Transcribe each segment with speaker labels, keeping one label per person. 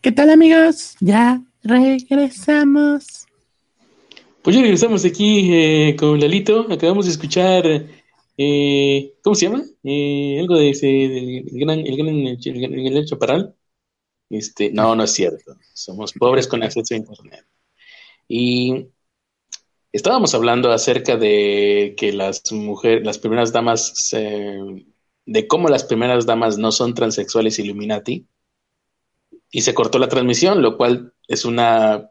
Speaker 1: ¿Qué tal amigos? Ya regresamos.
Speaker 2: Pues ya regresamos aquí eh, con Lalito. Acabamos de escuchar, eh, ¿cómo se llama? Eh, algo de ese, del gran, el gran, el, el Chaparral. Este, no, no es cierto. Somos pobres con acceso a internet. Y estábamos hablando acerca de que las mujeres, las primeras damas, de cómo las primeras damas no son transexuales Illuminati y se cortó la transmisión, lo cual es una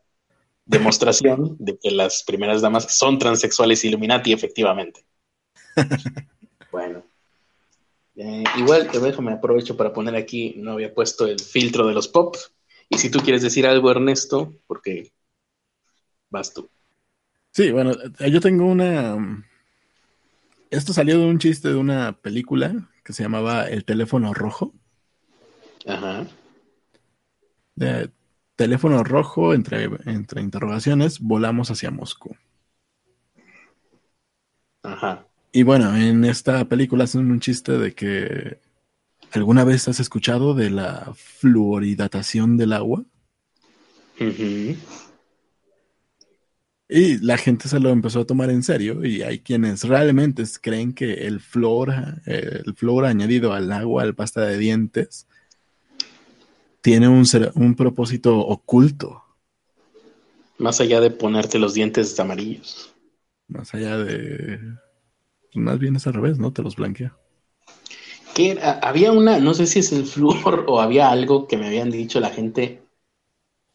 Speaker 2: demostración de que las primeras damas son transexuales Illuminati, efectivamente. bueno. Eh, igual, déjame aprovecho para poner aquí, no había puesto el filtro de los pop. Y si tú quieres decir algo, Ernesto, porque vas tú.
Speaker 1: Sí, bueno, yo tengo una... Esto salió de un chiste de una película que se llamaba El teléfono rojo.
Speaker 2: Ajá
Speaker 1: de teléfono rojo, entre, entre interrogaciones, volamos hacia Moscú.
Speaker 2: Ajá.
Speaker 1: Y bueno, en esta película hacen un chiste de que ¿alguna vez has escuchado de la fluoridatación del agua? Y la gente se lo empezó a tomar en serio y hay quienes realmente creen que el flor, el flor añadido al agua, al pasta de dientes, tiene un, un propósito oculto.
Speaker 2: Más allá de ponerte los dientes amarillos.
Speaker 1: Más allá de... Más bien es al revés, ¿no? Te los blanquea.
Speaker 2: Que había una, no sé si es el flúor o había algo que me habían dicho la gente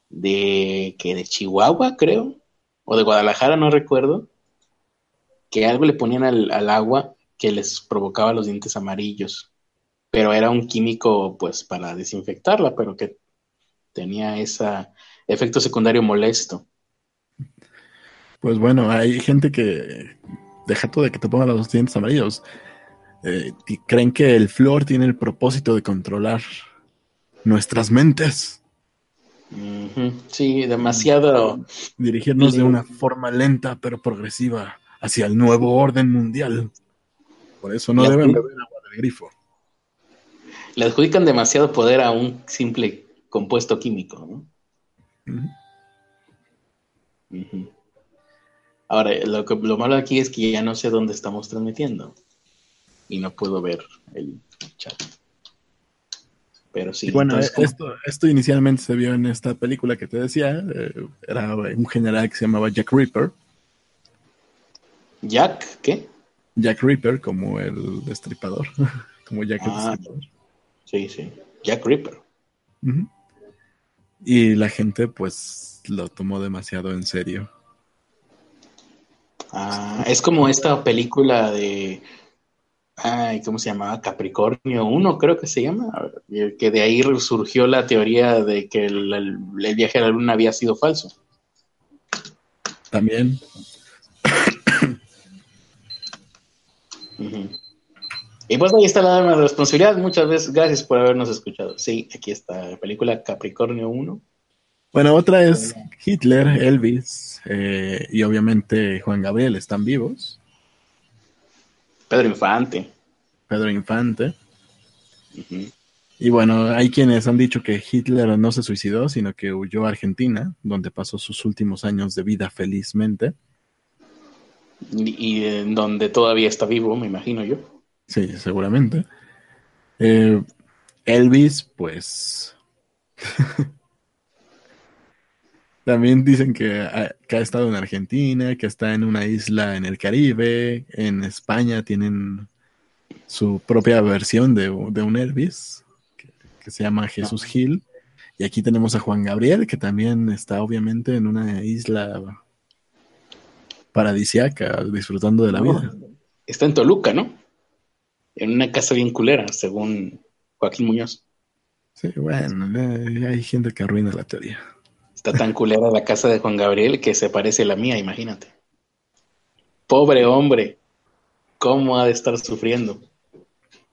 Speaker 2: de que de Chihuahua, creo, o de Guadalajara, no recuerdo, que algo le ponían al, al agua que les provocaba los dientes amarillos pero era un químico pues para desinfectarla, pero que tenía ese efecto secundario molesto.
Speaker 1: Pues bueno, hay gente que deja todo de que te pongan los dientes amarillos. Eh, y creen que el flor tiene el propósito de controlar nuestras mentes.
Speaker 2: Sí, demasiado.
Speaker 1: Dirigirnos de una forma lenta pero progresiva hacia el nuevo orden mundial. Por eso no deben beber agua del grifo
Speaker 2: le adjudican demasiado poder a un simple compuesto químico, ¿no? Ahora, lo, que, lo malo aquí es que ya no sé dónde estamos transmitiendo y no puedo ver el chat. Pero sí.
Speaker 1: bueno, esto, esto, inicialmente se vio en esta película que te decía. Eh, era un general que se llamaba Jack Ripper.
Speaker 2: ¿Jack qué?
Speaker 1: Jack Ripper, como el destripador. como Jack el ah, destripador.
Speaker 2: Sí, sí. Jack Ripper.
Speaker 1: Y la gente, pues, lo tomó demasiado en serio.
Speaker 2: Ah, es como esta película de. Ay, ¿cómo se llamaba? Capricornio 1, creo que se llama. Que de ahí surgió la teoría de que el, viaje a la luna había sido falso.
Speaker 1: También.
Speaker 2: Y pues ahí está la responsabilidad. Muchas veces, gracias por habernos escuchado. Sí, aquí está la película Capricornio 1.
Speaker 1: Bueno, otra es Hitler, Elvis eh, y obviamente Juan Gabriel están vivos.
Speaker 2: Pedro Infante.
Speaker 1: Pedro Infante. Y bueno, hay quienes han dicho que Hitler no se suicidó, sino que huyó a Argentina, donde pasó sus últimos años de vida felizmente.
Speaker 2: Y, en donde todavía está vivo, me imagino yo.
Speaker 1: Sí, seguramente. Eh, Elvis, pues. También dicen que ha, estado en Argentina, que está en una isla en el Caribe. En España tienen su propia versión de, un Elvis, que, se llama Jesús Gil. Y aquí tenemos a Juan Gabriel, que también está obviamente en una isla paradisiaca, disfrutando de la vida.
Speaker 2: Está en Toluca, ¿no? En una casa bien culera, según Joaquín Muñoz.
Speaker 1: Sí, bueno, hay gente que arruina la teoría.
Speaker 2: Está tan culera la casa de Juan Gabriel que se parece a la mía, imagínate. Pobre hombre, ¿cómo ha de estar sufriendo?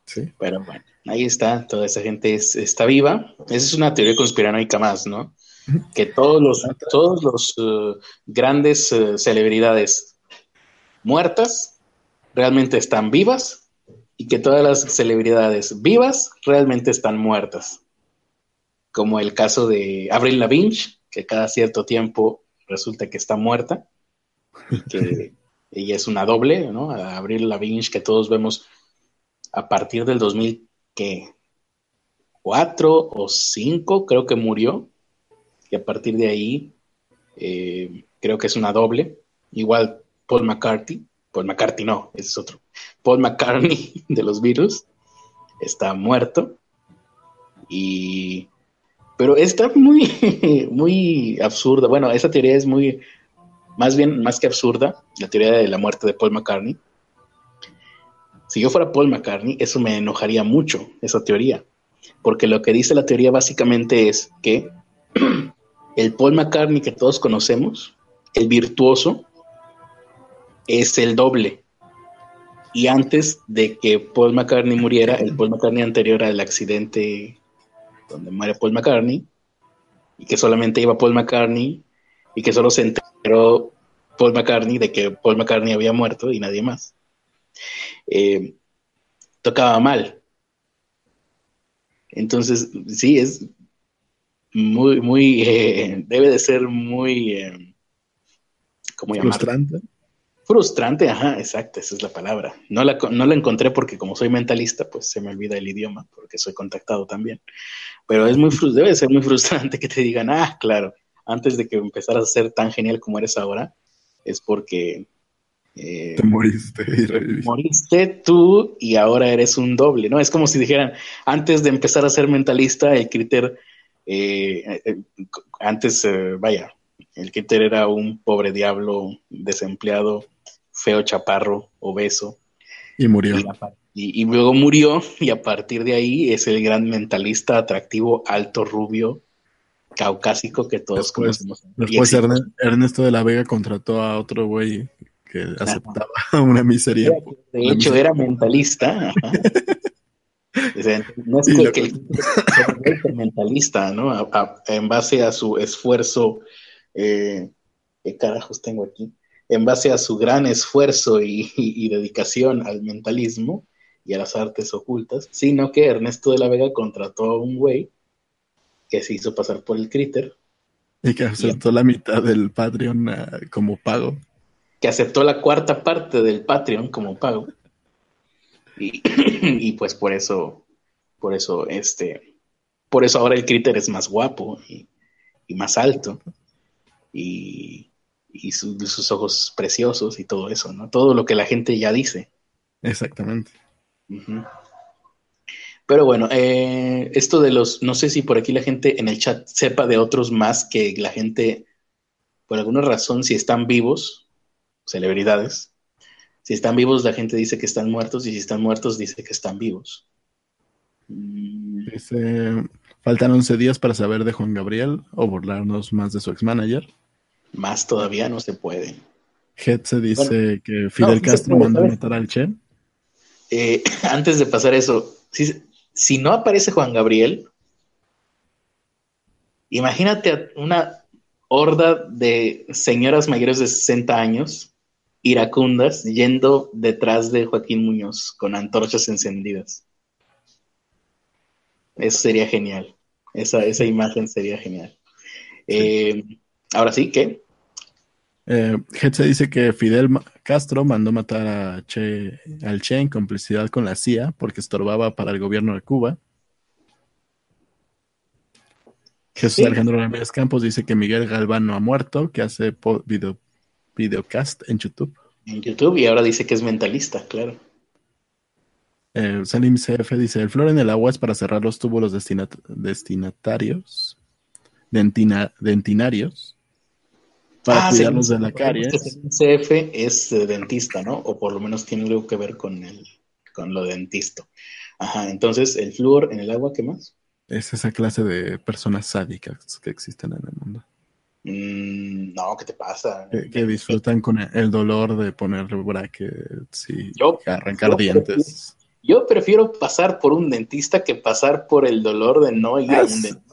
Speaker 1: Sí.
Speaker 2: Pero bueno, ahí está, toda esa gente está viva. Esa es una teoría conspiranoica más, ¿no? Que todos los, todos los uh, grandes uh, celebridades muertas realmente están vivas y que todas las celebridades vivas realmente están muertas. como el caso de Avril Lavigne, que cada cierto tiempo resulta que está muerta, y que ella es una doble, ¿no? Avril Lavigne que todos vemos a partir del 2004 o 5, creo que murió, y a partir de ahí eh, creo que es una doble. Igual Paul McCartney, Paul McCartney no, ese es otro. Paul McCartney de los Beatles está muerto. Y pero está muy, muy absurda. Bueno, esa teoría es muy, más bien, más que absurda, la teoría de la muerte de Paul McCartney. Si yo fuera Paul McCartney, eso me enojaría mucho, esa teoría. Porque lo que dice la teoría básicamente es que el Paul McCartney que todos conocemos, el virtuoso, es el doble. Y antes de que Paul McCartney muriera, el Paul McCartney anterior al accidente donde muere Paul McCartney, y que solamente iba Paul McCartney, y que solo se enteró Paul McCartney de que Paul McCartney había muerto y nadie más. Eh, tocaba mal. Entonces, sí, es muy, muy, eh, debe de ser muy, eh,
Speaker 1: ¿cómo llamarlo? Frustrante.
Speaker 2: Frustrante, ajá, exacto, esa es la palabra. No la, no la encontré porque como soy mentalista, pues se me olvida el idioma, porque soy contactado también. Pero es muy, debe ser muy frustrante que te digan, ah, claro, antes de que empezaras a ser tan genial como eres ahora, es porque...
Speaker 1: Eh, te moriste
Speaker 2: y Moriste tú y ahora eres un doble, ¿no? Es como si dijeran, antes de empezar a ser mentalista, el criterio, eh, eh, antes, vaya, el Kitter era un pobre diablo desempleado feo chaparro, obeso.
Speaker 1: Y murió.
Speaker 2: Y, luego murió y a partir de ahí es el gran mentalista atractivo, alto, rubio, caucásico que todos conocemos.
Speaker 1: Después Ernesto de la Vega contrató a otro güey que aceptaba una miseria.
Speaker 2: De hecho, era mentalista. no es que, el mentalista, ¿no? en base a su esfuerzo, eh, ¿qué carajos tengo aquí? en base a su gran esfuerzo y, dedicación al mentalismo y a las artes ocultas, sino que Ernesto de la Vega contrató a un güey que se hizo pasar por el Critter.
Speaker 1: Y que aceptó la mitad del Patreon ah, como pago.
Speaker 2: Que aceptó la cuarta parte del Patreon como pago. Y, pues por eso, por eso, este, por eso ahora el Critter es más guapo y, y más alto. Y, y sus ojos preciosos y todo eso, ¿no? Todo lo que la gente ya dice.
Speaker 1: Exactamente.
Speaker 2: Pero bueno, eh, esto de los, no sé si por aquí la gente en el chat sepa de otros más que la gente, por alguna razón, si están vivos, celebridades, si están vivos la gente dice que están muertos y si están muertos dice que están vivos.
Speaker 1: Dice, faltan 11 días para saber de Juan Gabriel o burlarnos más de su ex manager.
Speaker 2: Más todavía no se puede.
Speaker 1: se dice que Fidel Castro mandó a matar al Che.
Speaker 2: Eh, antes de pasar eso, si, si no aparece Juan Gabriel, imagínate una horda de señoras mayores de 60 años, iracundas, yendo detrás de Joaquín Muñoz con antorchas encendidas. Eso sería genial. Esa, esa imagen sería genial. Eh, Ahora sí, ¿qué?
Speaker 1: Eh, dice que Fidel Castro mandó matar a che, al Che en complicidad con la CIA porque estorbaba para el gobierno de Cuba. Jesús Alejandro Ramírez Campos dice que Miguel Galván no ha muerto, que hace video, videocast en YouTube.
Speaker 2: En YouTube y ahora dice que es mentalista, claro.
Speaker 1: Eh, Salim CF dice, el flor en el agua es para cerrar los túbulos destinatarios, dentinarios para ah, cuidarnos de la caries.
Speaker 2: CF es eh, dentista, ¿no? O por lo menos tiene algo que ver con el, con lo dentista. Ajá, entonces el flúor en el agua, ¿qué más?
Speaker 1: Es esa clase de personas sádicas que existen en el mundo.
Speaker 2: Mm, no, ¿qué te pasa?
Speaker 1: Que, disfrutan con el dolor de ponerle brackets y arrancar dientes.
Speaker 2: yo prefiero pasar por un dentista que pasar por el dolor de no ir a un dentista.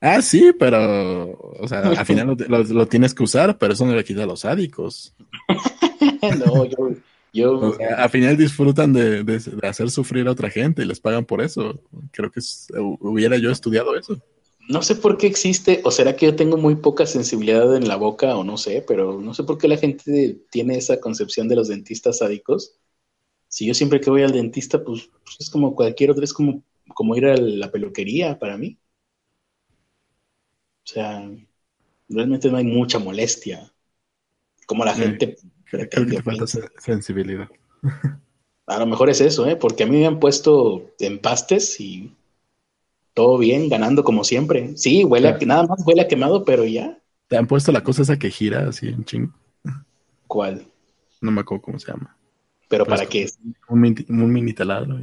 Speaker 1: Ah, sí, pero, o sea, al final lo, tienes que usar, pero eso no le quita a los sádicos.
Speaker 2: no, yo, yo...
Speaker 1: al final disfrutan de, hacer sufrir a otra gente y les pagan por eso. Creo que hubiera yo estudiado eso.
Speaker 2: no sé por qué existe, o será que yo tengo muy poca sensibilidad en la boca, o no sé, pero no sé por qué la gente tiene esa concepción de los dentistas sádicos. Si yo siempre que voy al dentista, pues, pues es como cualquier otro, es como, como ir a la peluquería para mí. O sea, realmente no hay mucha molestia. Como la gente.
Speaker 1: Creo que te falta sensibilidad.
Speaker 2: A lo mejor es eso, ¿eh? Porque a mí me han puesto empastes y todo bien, ganando como siempre. Sí, huele a, nada más huele a quemado, pero ya.
Speaker 1: ¿Te han puesto la cosa esa que gira así en ching?
Speaker 2: ¿Cuál?
Speaker 1: No me acuerdo cómo se llama.
Speaker 2: ¿Pero para qué?
Speaker 1: Un mini, un mini taladro.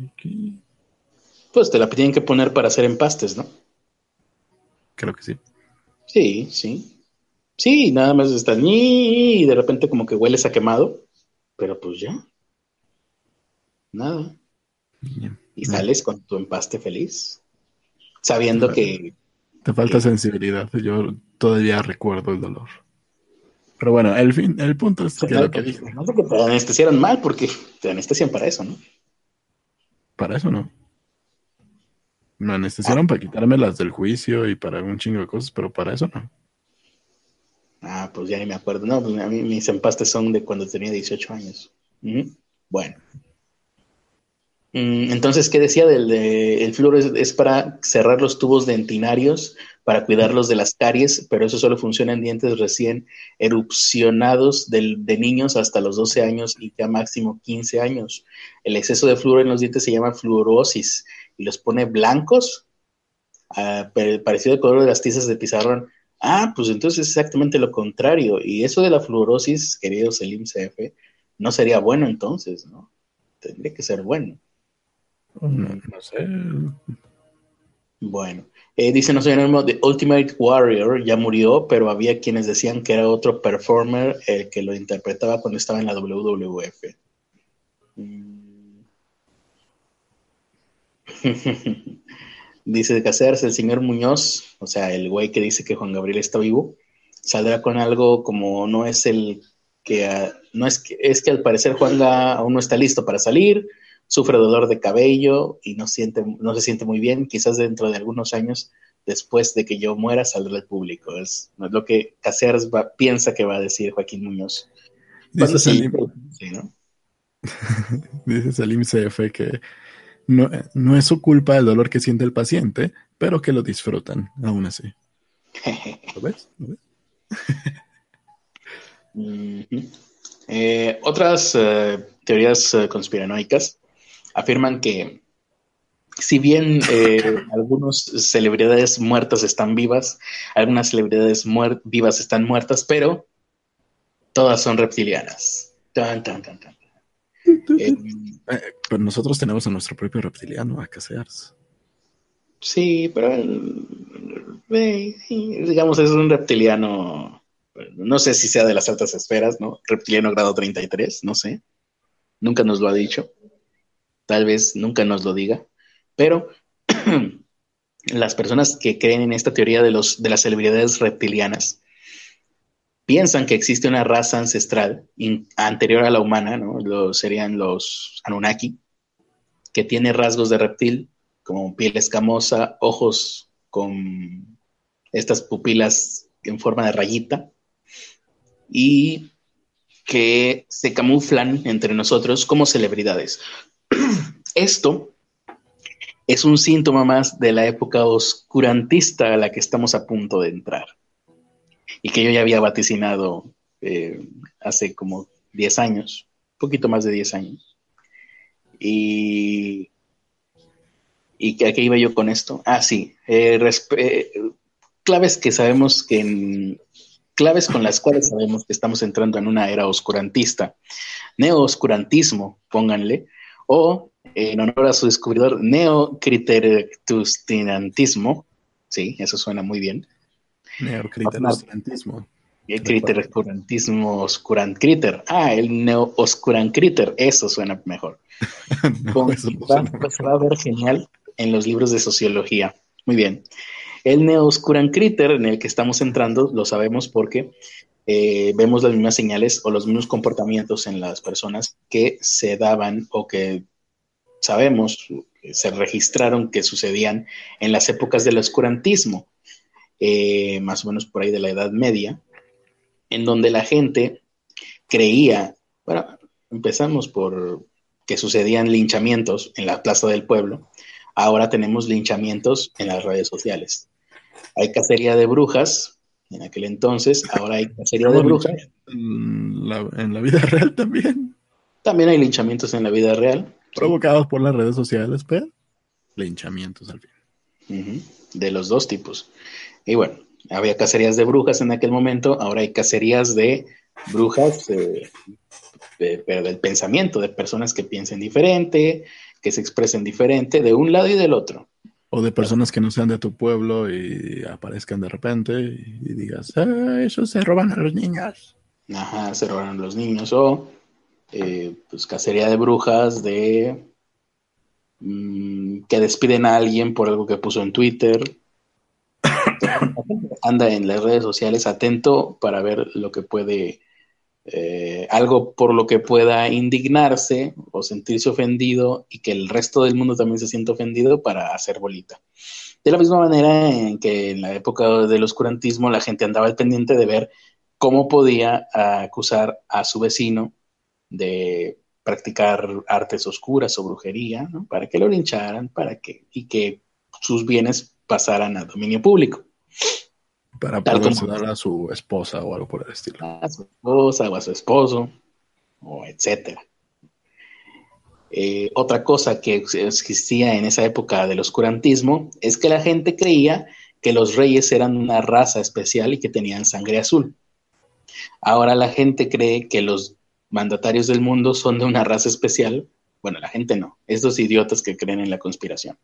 Speaker 2: Pues te la tienen que poner para hacer empastes, ¿no?
Speaker 1: Creo que sí.
Speaker 2: Sí, sí. Sí, nada más estás y de repente como que hueles a quemado, pero pues ya. Nada. Y sales con tu empaste feliz sabiendo que...
Speaker 1: Te falta sensibilidad, yo todavía recuerdo el dolor. Pero bueno, el fin, el punto es que lo que dijo.
Speaker 2: No sé que te anestesiaron mal, porque te anestesian para eso, ¿no?
Speaker 1: Para eso no. Me anestesiaron para quitarme las del juicio y para un chingo de cosas, pero para eso no.
Speaker 2: Ah, pues ya ni me acuerdo. No, pues a mí mis empastes son de cuando tenía 18 años. Bueno. Mm, entonces, ¿qué decía del de, el flúor? Es, para cerrar los tubos dentinarios, para cuidarlos de las caries, pero eso solo funciona en dientes recién erupcionados de niños hasta los 12 años y ya máximo 15 años. El exceso de flúor en los dientes se llama fluorosis y los pone blancos, ah, parecido al color de las tizas de pizarrón. Ah, pues entonces es exactamente lo contrario. Y eso de la fluorosis, querido Selim CF, no sería bueno entonces, ¿no? Tendría que ser bueno.
Speaker 1: No, sé.
Speaker 2: Bueno, eh, dice no sé, The Ultimate Warrior ya murió, pero había quienes decían que era otro performer el que lo interpretaba cuando estaba en la WWF. dice de Caceres, el señor Muñoz, o sea, el güey que dice que Juan Gabriel está vivo, saldrá con algo como no es el que, ah, no es que, es que al parecer Juan aún no está listo para salir, sufre dolor de cabello y no, siente, no se siente muy bien. Quizás dentro de algunos años, después de que yo muera, saldrá al público. Es, lo que Caceres piensa que va a decir Joaquín Muñoz.
Speaker 1: Dice Salim, Dice Salim CF que no, no, es su culpa el dolor que siente el paciente, pero que lo disfrutan, aún así. ¿Lo ves?
Speaker 2: Eh, otras eh, teorías eh, conspiranoicas afirman que si bien eh, algunas celebridades muertas están vivas, algunas celebridades vivas están muertas, pero todas son reptilianas. Tan, tan, tan, tan.
Speaker 1: Eh, pero nosotros tenemos a nuestro propio reptiliano, a.
Speaker 2: Sí, pero digamos es un reptiliano, no sé si sea de las altas esferas, ¿no? Reptiliano grado 33, no sé. Nunca nos lo ha dicho tal vez nunca nos lo diga, pero las personas que creen en esta teoría de, los, de las celebridades reptilianas piensan que existe una raza ancestral anterior a la humana, ¿no? serían los Anunnaki, que tiene rasgos de reptil, como piel escamosa, ojos con estas pupilas en forma de rayita, y que se camuflan entre nosotros como celebridades. Esto es un síntoma más de la época oscurantista a la que estamos a punto de entrar y que yo ya había vaticinado eh, hace como 10 años, poquito más de 10 años. Y, y ¿a qué iba yo con esto? Ah, sí, eh, eh, claves que sabemos que claves con las cuales sabemos que estamos entrando en una era oscurantista. Neo-oscurantismo, pónganle, o en honor a su descubridor neocriteractustinantismo. Sí, eso suena muy bien.
Speaker 1: Neocriteractustinantismo.
Speaker 2: El criteracturantismo oscurant criter. Ah, el neo oscurant criter. Eso suena mejor. va, a ver genial en los libros de sociología. Muy bien. El neo oscurant criter en el que estamos entrando lo sabemos porque eh, vemos las mismas señales o los mismos comportamientos en las personas que se daban o que sabemos, se registraron que sucedían en las épocas del oscurantismo. Eh, más o menos por ahí de la Edad Media, en donde la gente creía, bueno, empezamos por que sucedían linchamientos en la plaza del pueblo, ahora tenemos linchamientos en las redes sociales. Hay cacería de brujas en aquel entonces, ahora hay cacería de brujas.
Speaker 1: En la, en la vida real también.
Speaker 2: También hay linchamientos en la vida real.
Speaker 1: Provocados por las redes sociales, pero linchamientos al
Speaker 2: fin. De los dos tipos. Y bueno, había cacerías de brujas en aquel momento, ahora hay cacerías de brujas, eh, pero del pensamiento, de personas que piensen diferente, que se expresen diferente, de un lado y del otro.
Speaker 1: O de personas que no sean de tu pueblo y aparezcan de repente y, digas, ah, ellos se roban a los niños.
Speaker 2: Ajá, se roban a los niños. O eh, pues cacería de brujas, de mm, que despiden a alguien por algo que puso en Twitter. Anda en las redes sociales atento para ver lo que puede, eh, algo por lo que pueda indignarse o sentirse ofendido y que el resto del mundo también se sienta ofendido para hacer bolita. De la misma manera en que en la época del oscurantismo la gente andaba al pendiente de ver cómo podía acusar a su vecino de practicar artes oscuras o brujería, para que lo lincharan para que, y que sus bienes pasaran a dominio público.
Speaker 1: Para poder a su esposa o algo por el estilo.
Speaker 2: A su esposa o a su esposo, o etcétera. Eh, otra cosa que existía en esa época del oscurantismo es que la gente creía que los reyes eran una raza especial y que tenían sangre azul. Ahora la gente cree que los mandatarios del mundo son de una raza especial. Bueno, la gente no, estos idiotas que creen en la conspiración.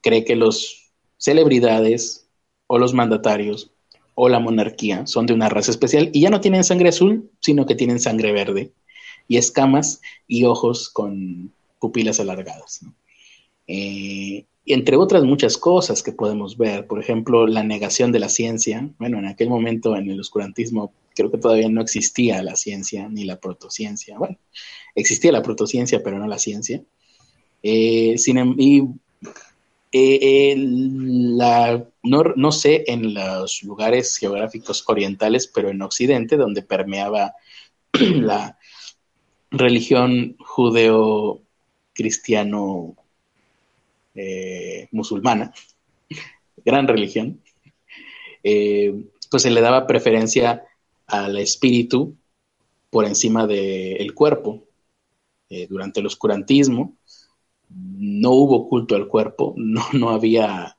Speaker 2: Cree que los celebridades o los mandatarios o la monarquía son de una raza especial y ya no tienen sangre azul, sino que tienen sangre verde y escamas y ojos con pupilas alargadas. Eh, entre otras muchas cosas que podemos ver, por ejemplo, la negación de la ciencia. Bueno, en aquel momento en el oscurantismo creo que todavía no existía la ciencia ni la protociencia. Bueno, existía la protociencia, pero no la ciencia. Eh, sin, em, la, no, sé en los lugares geográficos orientales, pero en Occidente, donde permeaba la religión judeo-cristiano eh, musulmana, gran religión, eh, pues se le daba preferencia al espíritu por encima del cuerpo. Eh, durante el oscurantismo no hubo culto al cuerpo, no, no había,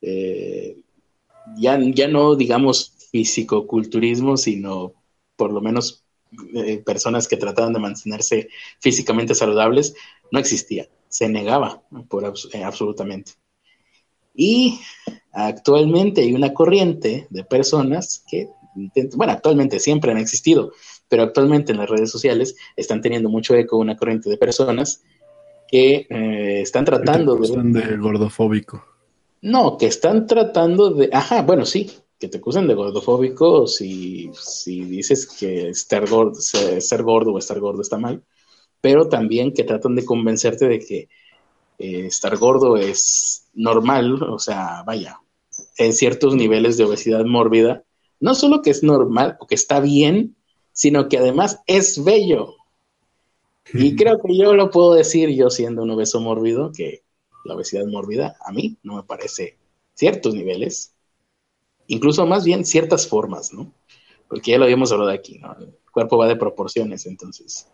Speaker 2: ya, ya no digamos físico-culturismo, sino por lo menos personas que trataban de mantenerse físicamente saludables, no existía se negaba por eh, absolutamente. Y actualmente hay una corriente de personas que, bueno, actualmente siempre han existido, pero actualmente en las redes sociales están teniendo mucho eco una corriente de personas que eh, están tratando
Speaker 1: de... de gordofóbico.
Speaker 2: No, que están tratando de... Ajá, bueno, sí, que te acusan de gordofóbico si, si dices que estar gordo, ser gordo o estar gordo está mal pero también que tratan de convencerte de que eh, estar gordo es normal, o sea, vaya, en ciertos niveles de obesidad mórbida, no solo que es normal o que está bien, sino que además es bello. Y creo que yo lo puedo decir yo siendo un obeso mórbido, que la obesidad mórbida a mí no me parece ciertos niveles, incluso más bien ciertas formas, ¿no? Porque ya lo habíamos hablado aquí, ¿no? El cuerpo va de proporciones, entonces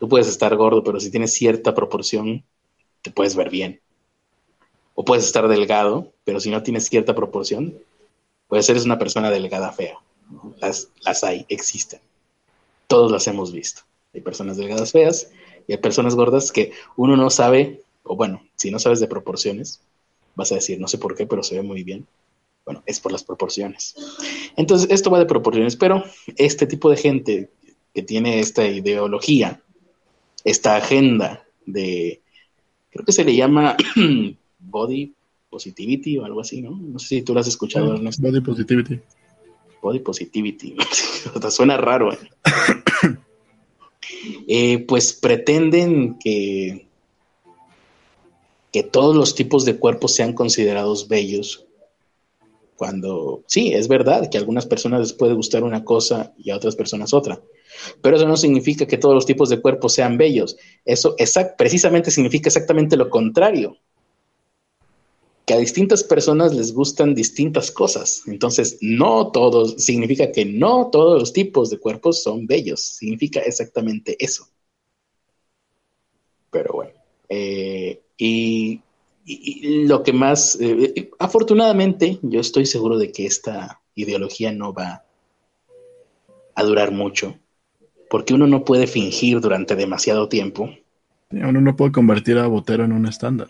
Speaker 2: Tú puedes estar gordo, pero si tienes cierta proporción, te puedes ver bien. O puedes estar delgado, pero si no tienes cierta proporción, puedes ser una persona delgada fea. Las, las hay, existen. Todos las hemos visto. Hay personas delgadas feas y hay personas gordas que uno no sabe, o bueno, si no sabes de proporciones, vas a decir, no sé por qué, pero se ve muy bien. Bueno, es por las proporciones. Entonces, esto va de proporciones, pero este tipo de gente que tiene esta ideología esta agenda de, creo que se le llama Body Positivity o algo así, ¿no? No sé si tú lo has escuchado,
Speaker 1: Ernesto. Body Positivity.
Speaker 2: Body Positivity. Suena raro. ¿eh? ¿eh? pues pretenden que, que todos los tipos de cuerpos sean considerados bellos Cuando sí, es verdad que a algunas personas les puede gustar una cosa y a otras personas otra. Pero eso no significa que todos los tipos de cuerpos sean bellos. Eso precisamente significa exactamente lo contrario. Que a distintas personas les gustan distintas cosas. Entonces, no todos, significa que no todos los tipos de cuerpos son bellos. Significa exactamente eso. Pero bueno. Eh, y, lo que más, eh, afortunadamente, yo estoy seguro de que esta ideología no va a durar mucho porque uno no puede fingir durante demasiado tiempo.
Speaker 1: Uno no puede convertir a Botero en un estándar.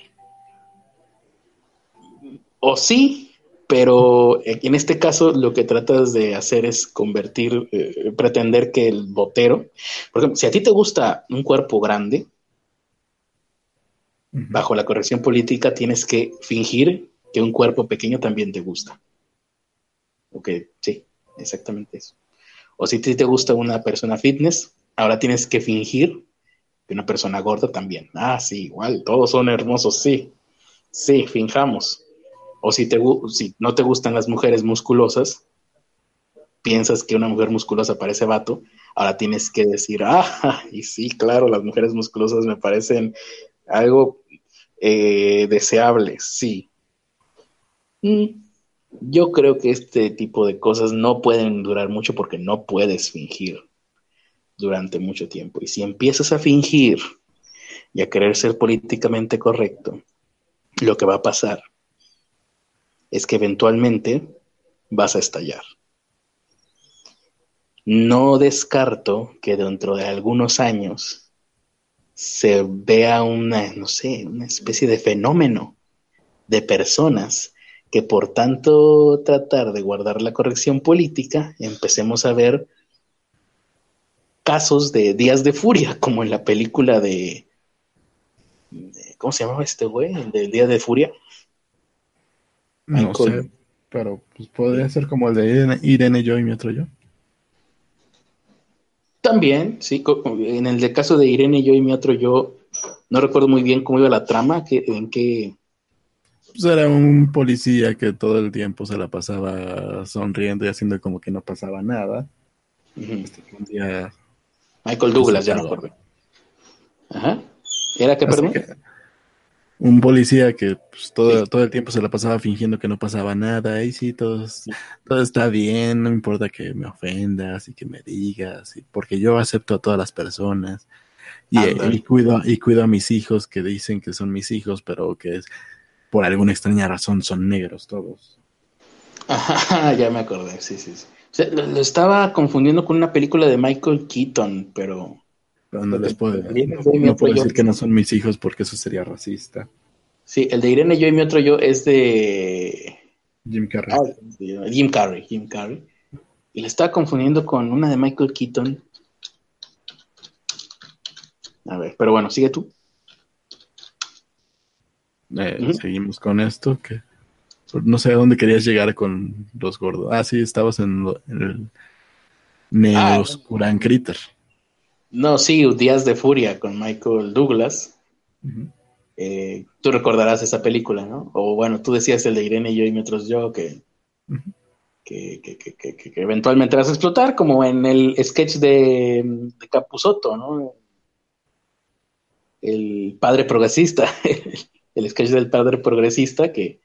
Speaker 2: O sí, pero en este caso lo que tratas de hacer es convertir, eh, pretender que el Botero, por ejemplo, si a ti te gusta un cuerpo grande, bajo la corrección política tienes que fingir que un cuerpo pequeño también te gusta. Ok, sí, exactamente eso. O si te gusta una persona fitness, ahora tienes que fingir que una persona gorda también. Ah, sí, igual, todos son hermosos, sí. Sí, finjamos. O si, no te gustan las mujeres musculosas, piensas que una mujer musculosa parece vato, ahora tienes que decir, ah, y sí, claro, las mujeres musculosas me parecen algo eh, deseable, sí. Mm, yo creo que este tipo de cosas no pueden durar mucho porque no puedes fingir durante mucho tiempo. Y si empiezas a fingir y a querer ser políticamente correcto, lo que va a pasar es que eventualmente vas a estallar. No descarto que dentro de algunos años se vea una, no sé, una especie de fenómeno de personas que por tanto tratar de guardar la corrección política, empecemos a ver casos de días de furia, como en la película de, ¿cómo se llamaba este güey? El del Día de Furia.
Speaker 1: No sé, pero pues, podría ser como el de Irene, yo y mi otro yo.
Speaker 2: También, sí, en el caso de Irene, yo y mi otro yo, no recuerdo muy bien cómo iba la trama, que, en qué
Speaker 1: pues era un policía que todo el tiempo se la pasaba sonriendo y haciendo como que no pasaba nada.
Speaker 2: Michael Douglas, ya no acuerdo. Ajá. ¿Era que, perdón?
Speaker 1: Un policía que pues, todo, todo el tiempo se la pasaba fingiendo que no pasaba nada. Y sí, todo, todo está bien, no importa que me ofendas y que me digas, porque yo acepto a todas las personas. Y, y, cuido, y cuido a mis hijos que dicen que son mis hijos, pero que es, por alguna extraña razón son negros todos.
Speaker 2: Ajá, ya me acordé, sí, sí. sí. lo, estaba confundiendo con una película de Michael Keaton, pero...
Speaker 1: Pero no les puedo, no, puedo decir que no son mis hijos porque eso sería racista.
Speaker 2: Sí, el de Irene, yo y mi otro yo es de...
Speaker 1: Jim Carrey.
Speaker 2: Ah, Jim Carrey, Jim Carrey. Y le estaba confundiendo con una de Michael Keaton. A ver, pero bueno, sigue tú.
Speaker 1: Eh, seguimos con esto, que no sé a dónde querías llegar con los gordos. Ah, sí, estabas en, el Neoscuran ah, Critter.
Speaker 2: No, sí, Días de Furia con Michael Douglas. Eh, tú recordarás esa película, ¿no? O bueno, tú decías el de Irene, yo y otros yo, que, que, que, que, eventualmente vas a explotar, como en el sketch de, de Capusoto, ¿no? El padre progresista. el sketch del padre progresista que,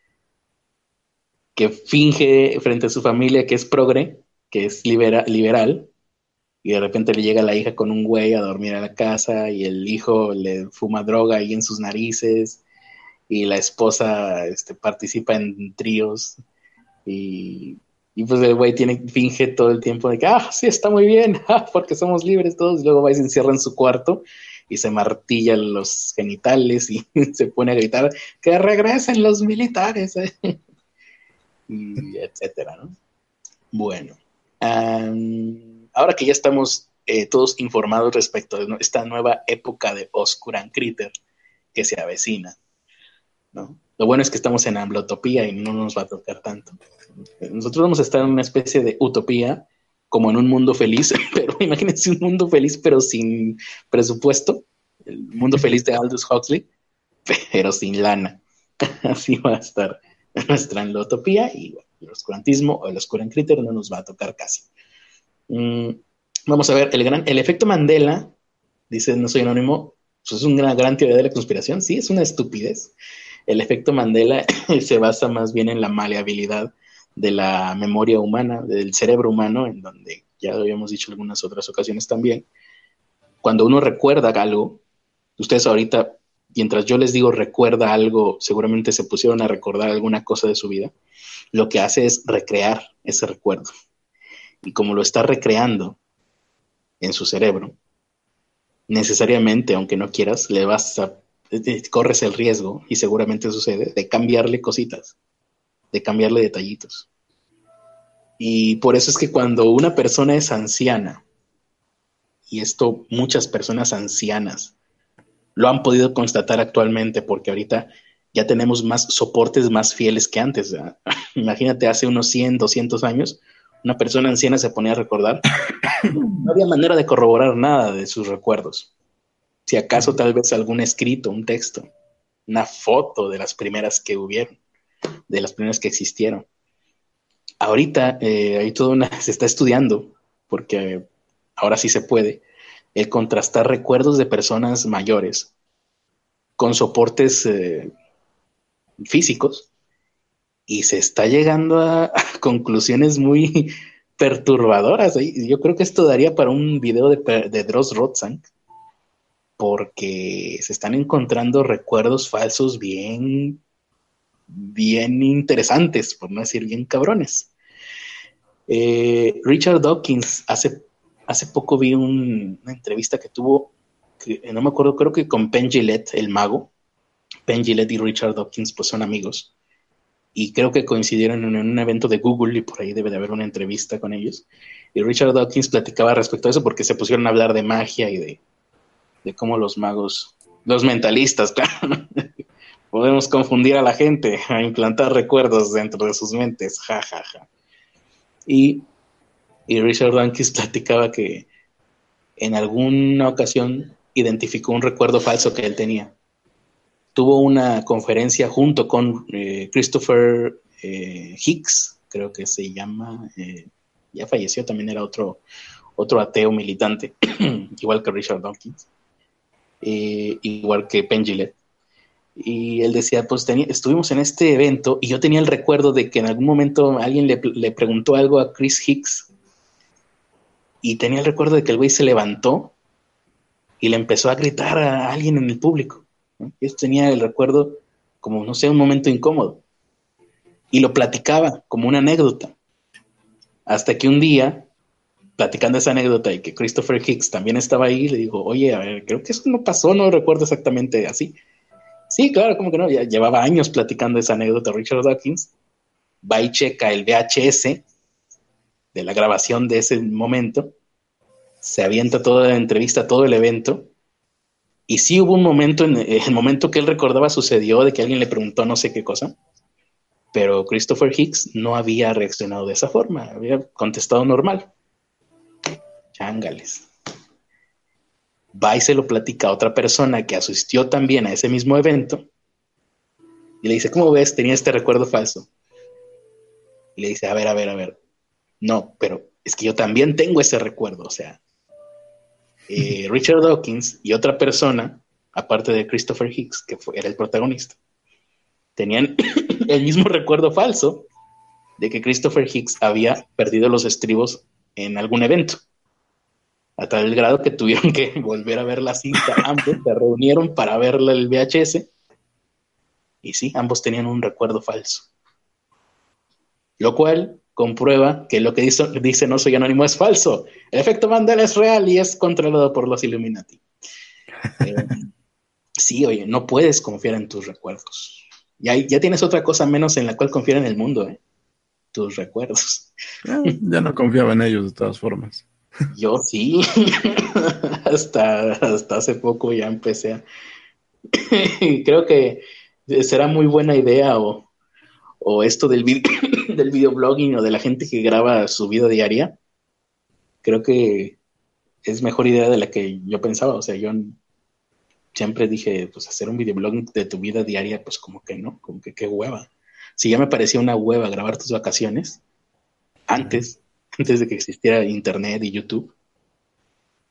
Speaker 2: que finge frente a su familia que es progre, que es liberal, y de repente le llega la hija con un güey a dormir a la casa y el hijo le fuma droga ahí en sus narices y la esposa este, participa en tríos y, pues el güey tiene, finge todo el tiempo de que, ah, sí, está muy bien, ah, porque somos libres todos, y luego va y se encierra en su cuarto y se martilla los genitales y se pone a gritar que regresen los militares, y etcétera, ¿no? Bueno, ahora que ya estamos eh, todos informados respecto de esta nueva época de Oscuran Critter que se avecina. Lo bueno es que estamos en amblotopía y no nos va a tocar tanto. Nosotros vamos a estar en una especie de utopía como en un mundo feliz, pero imagínense un mundo feliz pero sin presupuesto, el mundo feliz de Aldous Huxley, pero sin lana. Así va a estar nuestra utopía y bueno, oscurantismo o el oscurant critter no nos va a tocar casi. Mm, vamos a ver, el, gran, el efecto Mandela, dice No Soy Anónimo, pues es una gran teoría de la conspiración, sí, es una estupidez. El efecto Mandela se basa más bien en la maleabilidad de la memoria humana, del cerebro humano, en donde ya lo habíamos dicho en algunas otras ocasiones también. Cuando uno recuerda algo, ustedes ahorita, mientras yo les digo recuerda algo, seguramente se pusieron a recordar alguna cosa de su vida, lo que hace es recrear ese recuerdo. Y como lo está recreando en su cerebro, necesariamente, aunque no quieras, le vas a, corres el riesgo, y seguramente sucede, de cambiarle cositas, de cambiarle detallitos. Y por eso es que cuando una persona es anciana, y esto muchas personas ancianas lo han podido constatar actualmente, porque ahorita ya tenemos más soportes más fieles que antes. Imagínate, hace unos 100, 200 años, una persona anciana se ponía a recordar, no había manera de corroborar nada de sus recuerdos. Si acaso tal vez algún escrito, un texto, una foto de las primeras que hubieron, de las primeras que existieron. Ahorita eh, hay toda una, se está estudiando, porque ahora sí se puede, el contrastar recuerdos de personas mayores con soportes eh, físicos y se está llegando a, conclusiones muy perturbadoras. Yo creo que esto daría para un video de, de Dross Rotzank, porque se están encontrando recuerdos falsos bien, bien interesantes, por no decir bien cabrones. Eh, Richard Dawkins, hace, hace poco vi una entrevista que tuvo, que, no me acuerdo, creo que con Penn Gillette, el mago. Penn Gillette y Richard Dawkins pues son amigos y creo que coincidieron en un evento de Google y por ahí debe de haber una entrevista con ellos. Y Richard Dawkins platicaba respecto a eso porque se pusieron a hablar de magia y de, de cómo los magos, los mentalistas, claro, podemos confundir a la gente, a implantar recuerdos dentro de sus mentes, ja, ja, ja. Y, y Richard Dawkins platicaba que en alguna ocasión identificó un recuerdo falso que él tenía tuvo una conferencia junto con eh, Christopher eh, Hicks, creo que se llama, eh, ya falleció, también era otro, otro ateo militante, igual que Richard Dawkins, igual que Penn Y él decía, pues estuvimos en este evento y yo tenía el recuerdo de que en algún momento alguien le, le preguntó algo a Chris Hicks y tenía el recuerdo de que el güey se levantó y le empezó a gritar a alguien en el público. Yo tenía el recuerdo como, no sé, un momento incómodo. Y lo platicaba como una anécdota. Hasta que un día, platicando esa anécdota y que Christopher Hicks también estaba ahí, le dijo, oye, a ver, creo que eso no pasó, no recuerdo exactamente así. Sí, claro, como que no, ya llevaba años platicando esa anécdota Richard Dawkins. Va y checa el VHS de la grabación de ese momento, se avienta toda la entrevista, todo el evento, y sí hubo un momento, en el momento que él recordaba sucedió de que alguien le preguntó no sé qué cosa, pero Christopher Hicks no había reaccionado de esa forma, había contestado normal. Chángales. Va y se lo platica a otra persona que asistió también a ese mismo evento y le dice, ¿cómo ves? Tenía este recuerdo falso. Y le dice, a ver, a ver, a ver. No, pero es que yo también tengo ese recuerdo, o sea, eh, Richard Dawkins y otra persona, aparte de Christopher Hicks, que fue, era el protagonista, tenían el mismo recuerdo falso de que Christopher Hicks había perdido los estribos en algún evento. A tal grado que tuvieron que volver a ver la cinta. Ambos se reunieron para ver el VHS. Y sí, ambos tenían un recuerdo falso. Lo cual comprueba que lo que dice, dice No Soy Anónimo es falso. El efecto Mandela es real y es controlado por los Illuminati. Eh, sí, oye, no puedes confiar en tus recuerdos. Ya, ya tienes otra cosa menos en la cual confiar en el mundo, ¿eh? Tus recuerdos.
Speaker 1: Ah, ya no confiaba en ellos de todas formas.
Speaker 2: Yo sí. hasta, hasta hace poco ya empecé a... Creo que será muy buena idea o, o esto del, del videoblogging o de la gente que graba su vida diaria, creo que es mejor idea de la que yo pensaba. O sea, yo siempre dije, pues hacer un videoblog de tu vida diaria, pues como que no, como que qué hueva. si ya me parecía una hueva grabar tus vacaciones, antes, antes de que existiera Internet y YouTube,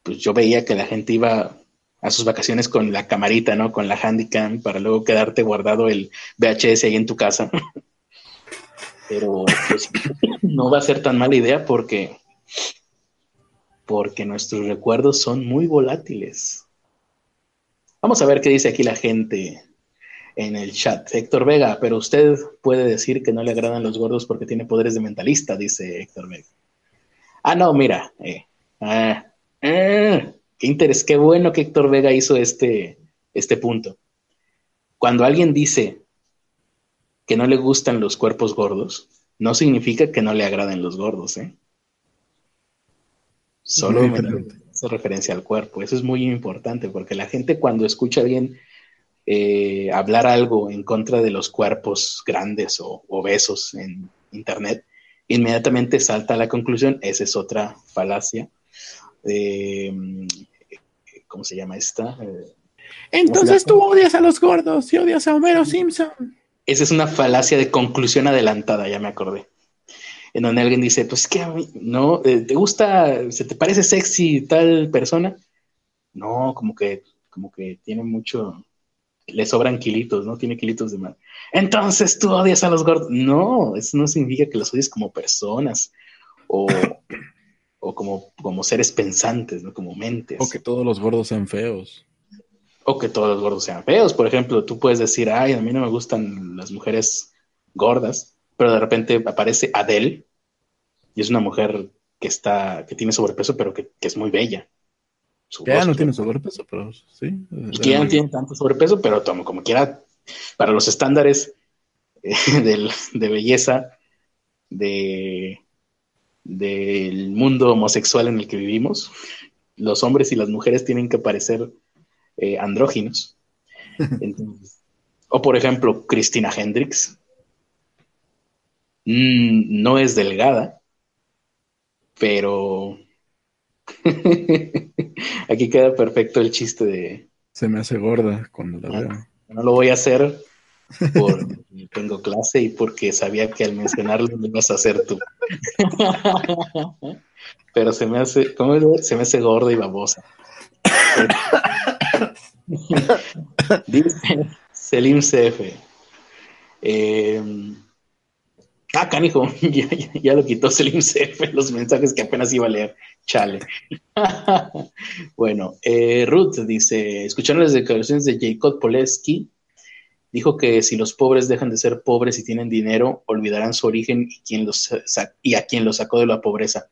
Speaker 2: pues yo veía que la gente iba a sus vacaciones con la camarita, ¿no? Con la handycam para luego quedarte guardado el VHS ahí en tu casa. Pero pues, no va a ser tan mala idea porque porque nuestros recuerdos son muy volátiles. Vamos a ver qué dice aquí la gente en el chat. Héctor Vega, pero usted puede decir que no le agradan los gordos porque tiene poderes de mentalista, dice Héctor Vega. Ah, no, mira. Eh, ah, ah, qué interés, qué bueno que Héctor Vega hizo este, este punto. Cuando alguien dice que no le gustan los cuerpos gordos, no significa que no le agraden los gordos, ¿eh? Solo hace referencia al cuerpo. Eso es muy importante porque la gente cuando escucha a alguien eh, hablar algo en contra de los cuerpos grandes o obesos en Internet, inmediatamente salta a la conclusión, esa es otra falacia. ¿Cómo se llama esta? Eh,
Speaker 1: Entonces tú odias a los gordos y odias a Homero Simpson.
Speaker 2: Esa es una falacia de conclusión adelantada, ya me acordé en donde alguien dice, pues que no, eh, ¿te gusta, se te parece sexy tal persona? No, como que, como que tiene mucho, le sobran kilitos, ¿no? Tiene kilitos de más. Entonces tú odias a los gordos. No, eso no significa que los odies como personas o, o como, como seres pensantes, ¿no? Como mentes.
Speaker 1: O que todos los gordos sean feos.
Speaker 2: O que todos los gordos sean feos. Por ejemplo, tú puedes decir, ay, a mí no me gustan las mujeres gordas pero de repente aparece Adele y es una mujer que está, que tiene sobrepeso, pero que, es muy bella.
Speaker 1: ya no tiene sobrepeso, pero sí.
Speaker 2: Y que ya no tiene tanto sobrepeso, pero como, quiera, para los estándares eh, de belleza de, del mundo homosexual en el que vivimos, los hombres y las mujeres tienen que parecer eh, andróginos. o por ejemplo, Christina Hendricks, Mm, no es delgada, pero aquí queda perfecto el chiste de...
Speaker 1: Se me hace gorda cuando la veo.
Speaker 2: No lo voy a hacer porque tengo clase y porque sabía que al mencionarlo lo ibas a hacer tú. Pero se me hace, ¿cómo es? Se me hace gorda y babosa. Dice Selim CF. Eh, Ah, canijo, ya, ya, lo quitó Selim CF, los mensajes que apenas iba a leer. Chale. bueno, eh, Ruth dice, escucharon las declaraciones de Jacob Poleski, dijo que si los pobres dejan de ser pobres y tienen dinero, olvidarán su origen y, los y a quién los sacó de la pobreza.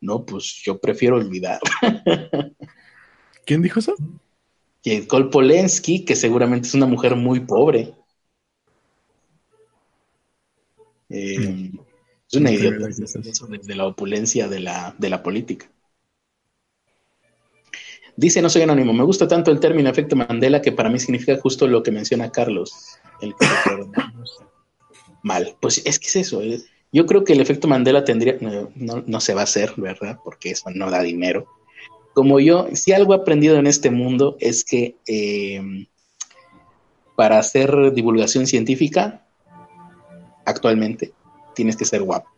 Speaker 2: No, pues yo prefiero olvidar.
Speaker 1: ¿Quién dijo eso?
Speaker 2: Jacob Polensky, que seguramente es una mujer muy pobre. Eh, es una idiota desde la opulencia de la, de la política. Dice, no soy anónimo, me gusta tanto el término efecto Mandela que para mí significa justo lo que menciona Carlos, el que mal. Pues es que es eso, eh. yo creo que el efecto Mandela tendría, no, se va a hacer, ¿verdad? Porque eso no da dinero. Como yo, si algo he aprendido en este mundo es que eh, para hacer divulgación científica actualmente, tienes que ser guapo.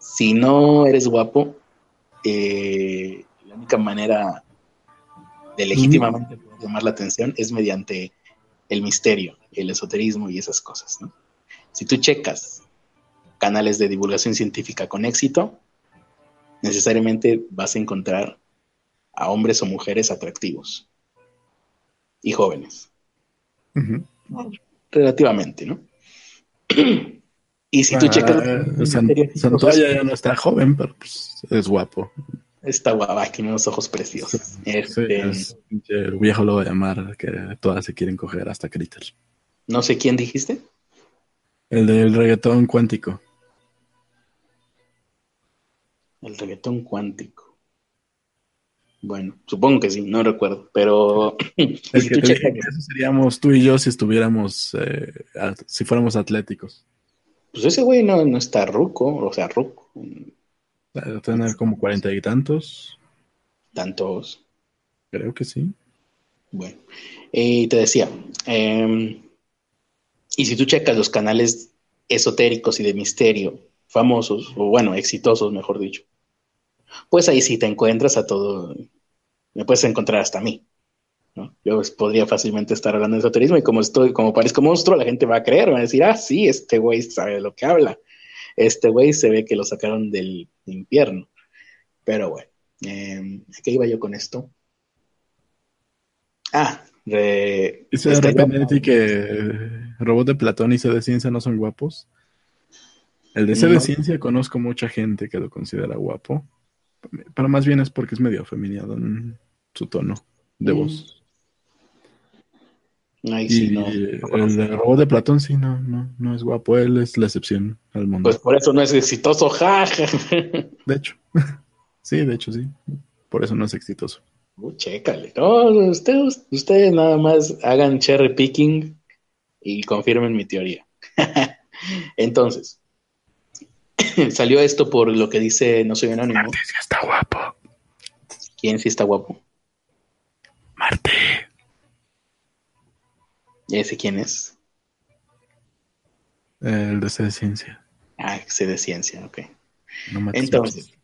Speaker 2: Si no eres guapo, eh, la única manera de legítimamente llamar la atención es mediante el misterio, el esoterismo y esas cosas. Si tú checas canales de divulgación científica con éxito, necesariamente vas a encontrar a hombres o mujeres atractivos y jóvenes. Relativamente, ¿no? y si tú checas.
Speaker 1: Santoya ya no está joven, pero pues, es guapo.
Speaker 2: Está guapa, tiene unos ojos preciosos. Este,
Speaker 1: el viejo lo va a llamar, que todas se quieren coger hasta Critters.
Speaker 2: No sé quién dijiste.
Speaker 1: El del reggaetón cuántico.
Speaker 2: El reggaetón cuántico. Bueno, supongo que sí, no recuerdo, pero
Speaker 1: seríamos tú y yo si estuviéramos, eh, si fuéramos atléticos.
Speaker 2: Pues ese güey no, no está ruco, o sea, ruco.
Speaker 1: Debe tener como cuarenta y tantos.
Speaker 2: ¿Tantos?
Speaker 1: Creo que sí.
Speaker 2: Bueno, y te decía, em, Y si tú checas los canales esotéricos y de misterio famosos, o bueno, exitosos, mejor dicho, pues ahí sí te encuentras a todo, me puedes encontrar hasta a mí. ¿no? Yo pues, podría fácilmente estar hablando de esoterismo y como estoy, como parezco monstruo, la gente va a creer, va a decir, ah, sí, este güey sabe de lo que habla. Este güey se ve que lo sacaron del infierno. Pero bueno, eh, ¿qué iba yo con esto? Ah, de,
Speaker 1: Dice
Speaker 2: este,
Speaker 1: que robot de Platón y C de ciencia no son guapos. El de C de
Speaker 2: No.
Speaker 1: ciencia conozco mucha gente que lo considera guapo. Pero más bien es porque es medio afeminado en su tono de
Speaker 2: Mm,
Speaker 1: voz.
Speaker 2: Ay, sí,
Speaker 1: Y
Speaker 2: no.
Speaker 1: el de robot de Platón sí, no, no, no es guapo. Él es la excepción al mundo.
Speaker 2: Pues por eso no es exitoso, jaja.
Speaker 1: de hecho. sí, de hecho sí. Por eso no es exitoso.
Speaker 2: Uh, chécale. No, ustedes, ustedes nada más hagan cherry picking y confirmen mi teoría. Entonces, salió esto por lo que dice No Soy Anónimo.
Speaker 1: Marte sí está guapo.
Speaker 2: ¿Quién sí está guapo?
Speaker 1: Marte.
Speaker 2: ¿Y ese quién es?
Speaker 1: El de C de ciencia.
Speaker 2: Ah, sé de ciencia, ok.
Speaker 1: No
Speaker 2: Entonces,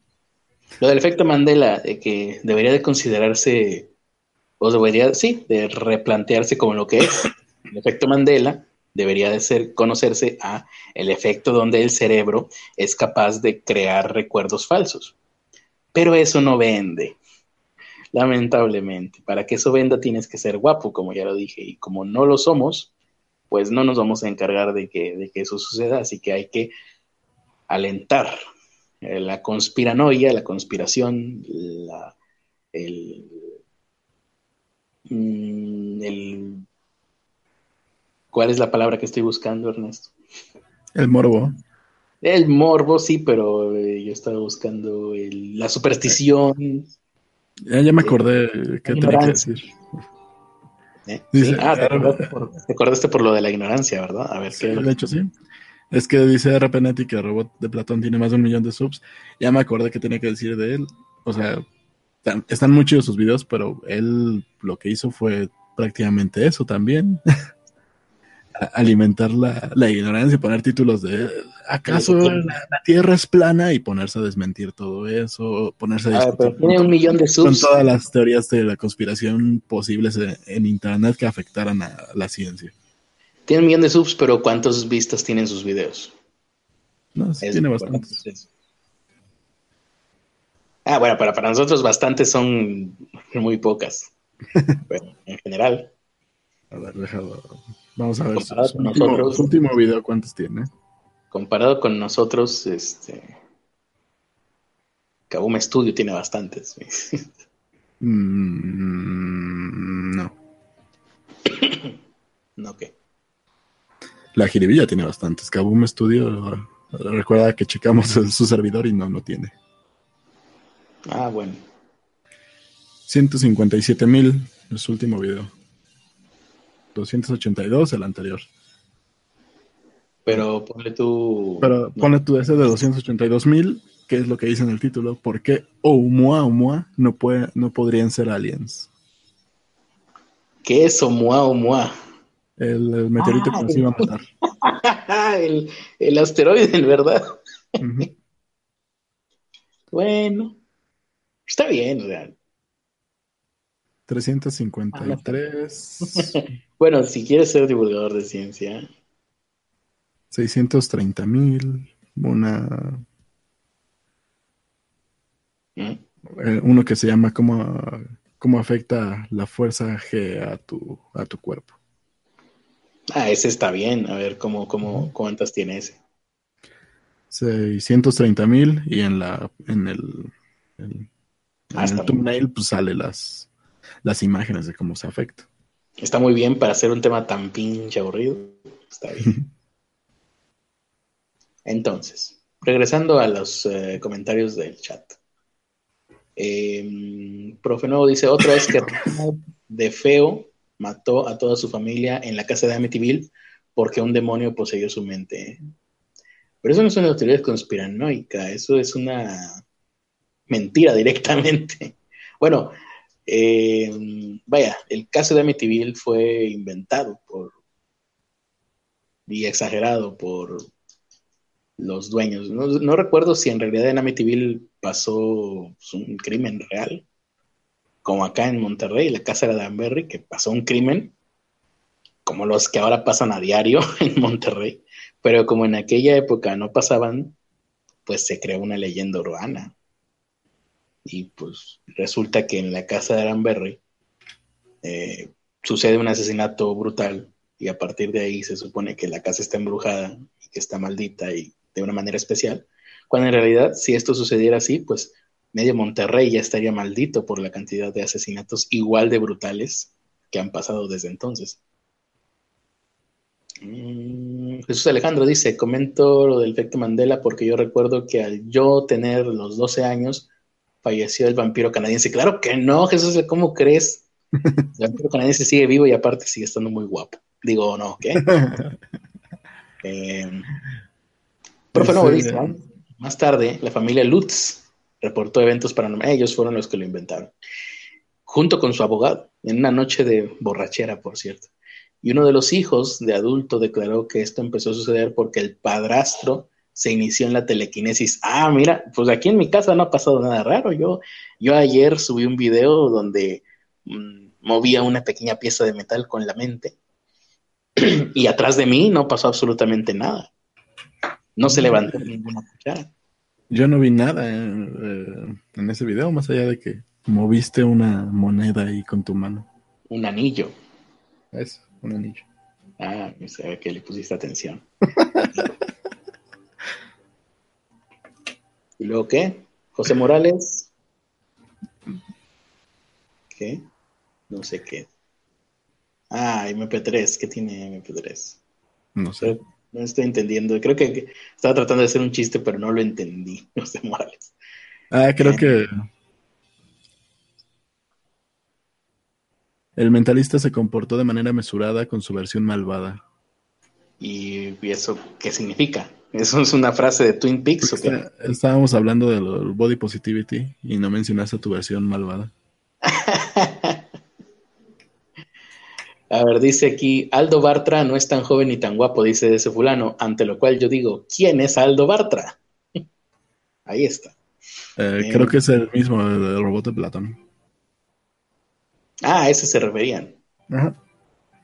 Speaker 2: lo del efecto Mandela, de que debería de considerarse, o debería, sí, de replantearse como lo que es. El efecto Mandela debería de ser conocerse a el efecto donde el cerebro es capaz de crear recuerdos falsos. Pero eso no vende. Lamentablemente, para que eso venda tienes que ser guapo, como ya lo dije, y como no lo somos, pues no nos vamos a encargar de que, de que eso suceda, así que hay que alentar la conspiranoia, la conspiración, la, el, mm, el... ¿Cuál es la palabra que estoy buscando, Ernesto?
Speaker 1: El morbo.
Speaker 2: El morbo, sí, pero eh, yo estaba buscando el- la superstición.
Speaker 1: Ya, ya me acordé qué tenía que decir.
Speaker 2: ¿eh?
Speaker 1: Dice-
Speaker 2: Sí, Ah, te acordaste, por, te acordaste por lo de la ignorancia, ¿verdad? A ver,
Speaker 1: Sí,
Speaker 2: ¿qué?
Speaker 1: de hecho, sí. Es que dice RPNet que el robot de Platón tiene más de un millón de subs. Ya me acordé que tenía que decir de él. O sea, tan- están muy chidos sus videos, pero él lo que hizo fue prácticamente eso también. Alimentar la, la ignorancia, poner títulos de ¿acaso la, la Tierra es plana? y ponerse a desmentir todo eso, ponerse a
Speaker 2: Ah, pero tiene un
Speaker 1: con-
Speaker 2: millón de
Speaker 1: con
Speaker 2: subs.
Speaker 1: todas las teorías de la conspiración posibles en, en internet que afectaran a la ciencia.
Speaker 2: Tiene un millón de subs, pero ¿cuántas vistas tienen sus videos?
Speaker 1: No, sí
Speaker 2: Es
Speaker 1: tiene bastantes.
Speaker 2: Ah, bueno, para, para nosotros bastantes son muy pocas. Pero en general,
Speaker 1: A ver, déjalo. Vamos a ver
Speaker 2: Comparado
Speaker 1: su
Speaker 2: con
Speaker 1: último,
Speaker 2: nosotros.
Speaker 1: su último video, ¿cuántos tiene?
Speaker 2: comparado con nosotros, este. Kabum Studio tiene bastantes.
Speaker 1: Mm, no.
Speaker 2: no, que.
Speaker 1: La jiribilla tiene bastantes. Kaboom Studio, recuerda que checamos su servidor y no, no tiene.
Speaker 2: Ah, bueno.
Speaker 1: 157 mil es su último video. 282 el anterior.
Speaker 2: Pero ponle tú.
Speaker 1: Pero
Speaker 2: no,
Speaker 1: ponle tú ese de 282 mil, que es lo que dice en el título. ¿Por qué Oumuamua Oumuamua no, puede, no podrían ser aliens?
Speaker 2: ¿Qué es Oumuamua?
Speaker 1: El, el meteorito
Speaker 2: Ah,
Speaker 1: que nos iba a matar.
Speaker 2: el, el asteroide, ¿verdad?
Speaker 1: Ujú.
Speaker 2: Bueno. Está bien, o sea.
Speaker 1: 353,
Speaker 2: Bueno, si quieres ser divulgador de ciencia,
Speaker 1: 630 mil, una,
Speaker 2: ¿Mm?
Speaker 1: eh, uno que se llama cómo, cómo afecta la fuerza G a tu, a tu cuerpo.
Speaker 2: Ah, ese está bien. A ver cómo, cómo, cuántas tiene ese.
Speaker 1: 630 mil y en la en el, el-
Speaker 2: Ah,
Speaker 1: en
Speaker 2: está
Speaker 1: el thumbnail pues sale las, las imágenes de cómo se afecta.
Speaker 2: Está muy bien para hacer un tema tan pinche aburrido. Está bien. Entonces, regresando a los eh, comentarios del chat. Eh, Profe Nuevo dice, otra vez que de feo mató a toda su familia en la casa de Amityville porque un demonio poseyó su mente. Pero eso no es una teoría conspiranoica, eso es una mentira directamente. Bueno, eh, vaya, el caso de Amityville fue inventado por y exagerado por los dueños. No, recuerdo si en realidad en Amityville pasó pues, un crimen real, como acá en Monterrey, la casa de Danbury, que pasó un crimen, como los que ahora pasan a diario en Monterrey, pero como en aquella época no pasaban, pues se creó una leyenda urbana. Y pues resulta que en la casa de Danbury eh, sucede un asesinato brutal y a partir de ahí se supone que la casa está embrujada y que está maldita y de una manera especial, cuando en realidad si esto sucediera así, pues medio Monterrey ya estaría maldito por la cantidad de asesinatos igual de brutales que han pasado desde entonces. Mm, Jesús Alejandro dice, comento lo del efecto Mandela porque yo recuerdo que al yo tener los 12 años falleció el vampiro canadiense. Claro que no, Jesús, ¿cómo crees? El vampiro canadiense sigue vivo y aparte sigue estando muy guapo. Digo, no, ¿qué? eh, profe Nuevo dice, más tarde, la familia Lutz reportó eventos paranormales. Ellos fueron los que lo inventaron. Junto con su abogado, en una noche de borrachera, por cierto. Y uno de los hijos de adulto declaró que esto empezó a suceder porque el padrastro se inició en la telequinesis. Ah, mira, pues aquí en mi casa no ha pasado nada raro. Yo, yo ayer subí un video donde mm, movía una pequeña pieza de metal con la mente y atrás de mí no pasó absolutamente nada. No se levantó ninguna cuchara.
Speaker 1: Yo no vi nada en, ese video, más allá de que moviste una moneda ahí con tu mano.
Speaker 2: Un anillo.
Speaker 1: Eso, un anillo.
Speaker 2: Ah, se ve que le pusiste atención. ¿Y luego qué? José Morales. ¿Qué? No sé qué. Ah, MP3, ¿qué tiene MP3?
Speaker 1: No sé.
Speaker 2: No estoy entendiendo. Creo que estaba tratando de hacer un chiste, pero no lo entendí. No sé, Morales.
Speaker 1: Ah, creo que. El mentalista se comportó de manera mesurada con su versión malvada.
Speaker 2: ¿Y, eso qué significa? ¿Eso es una frase de Twin Peaks o qué?
Speaker 1: estábamos hablando del body positivity y no mencionaste tu versión malvada.
Speaker 2: A ver, dice aquí, Aldo Bartra no es tan joven ni tan guapo, dice ese fulano, ante lo cual yo digo, ¿quién es Aldo Bartra? Ahí está.
Speaker 1: Eh, creo que es el mismo, el robot de Platón.
Speaker 2: Ah, a ese se referían.
Speaker 1: Ajá.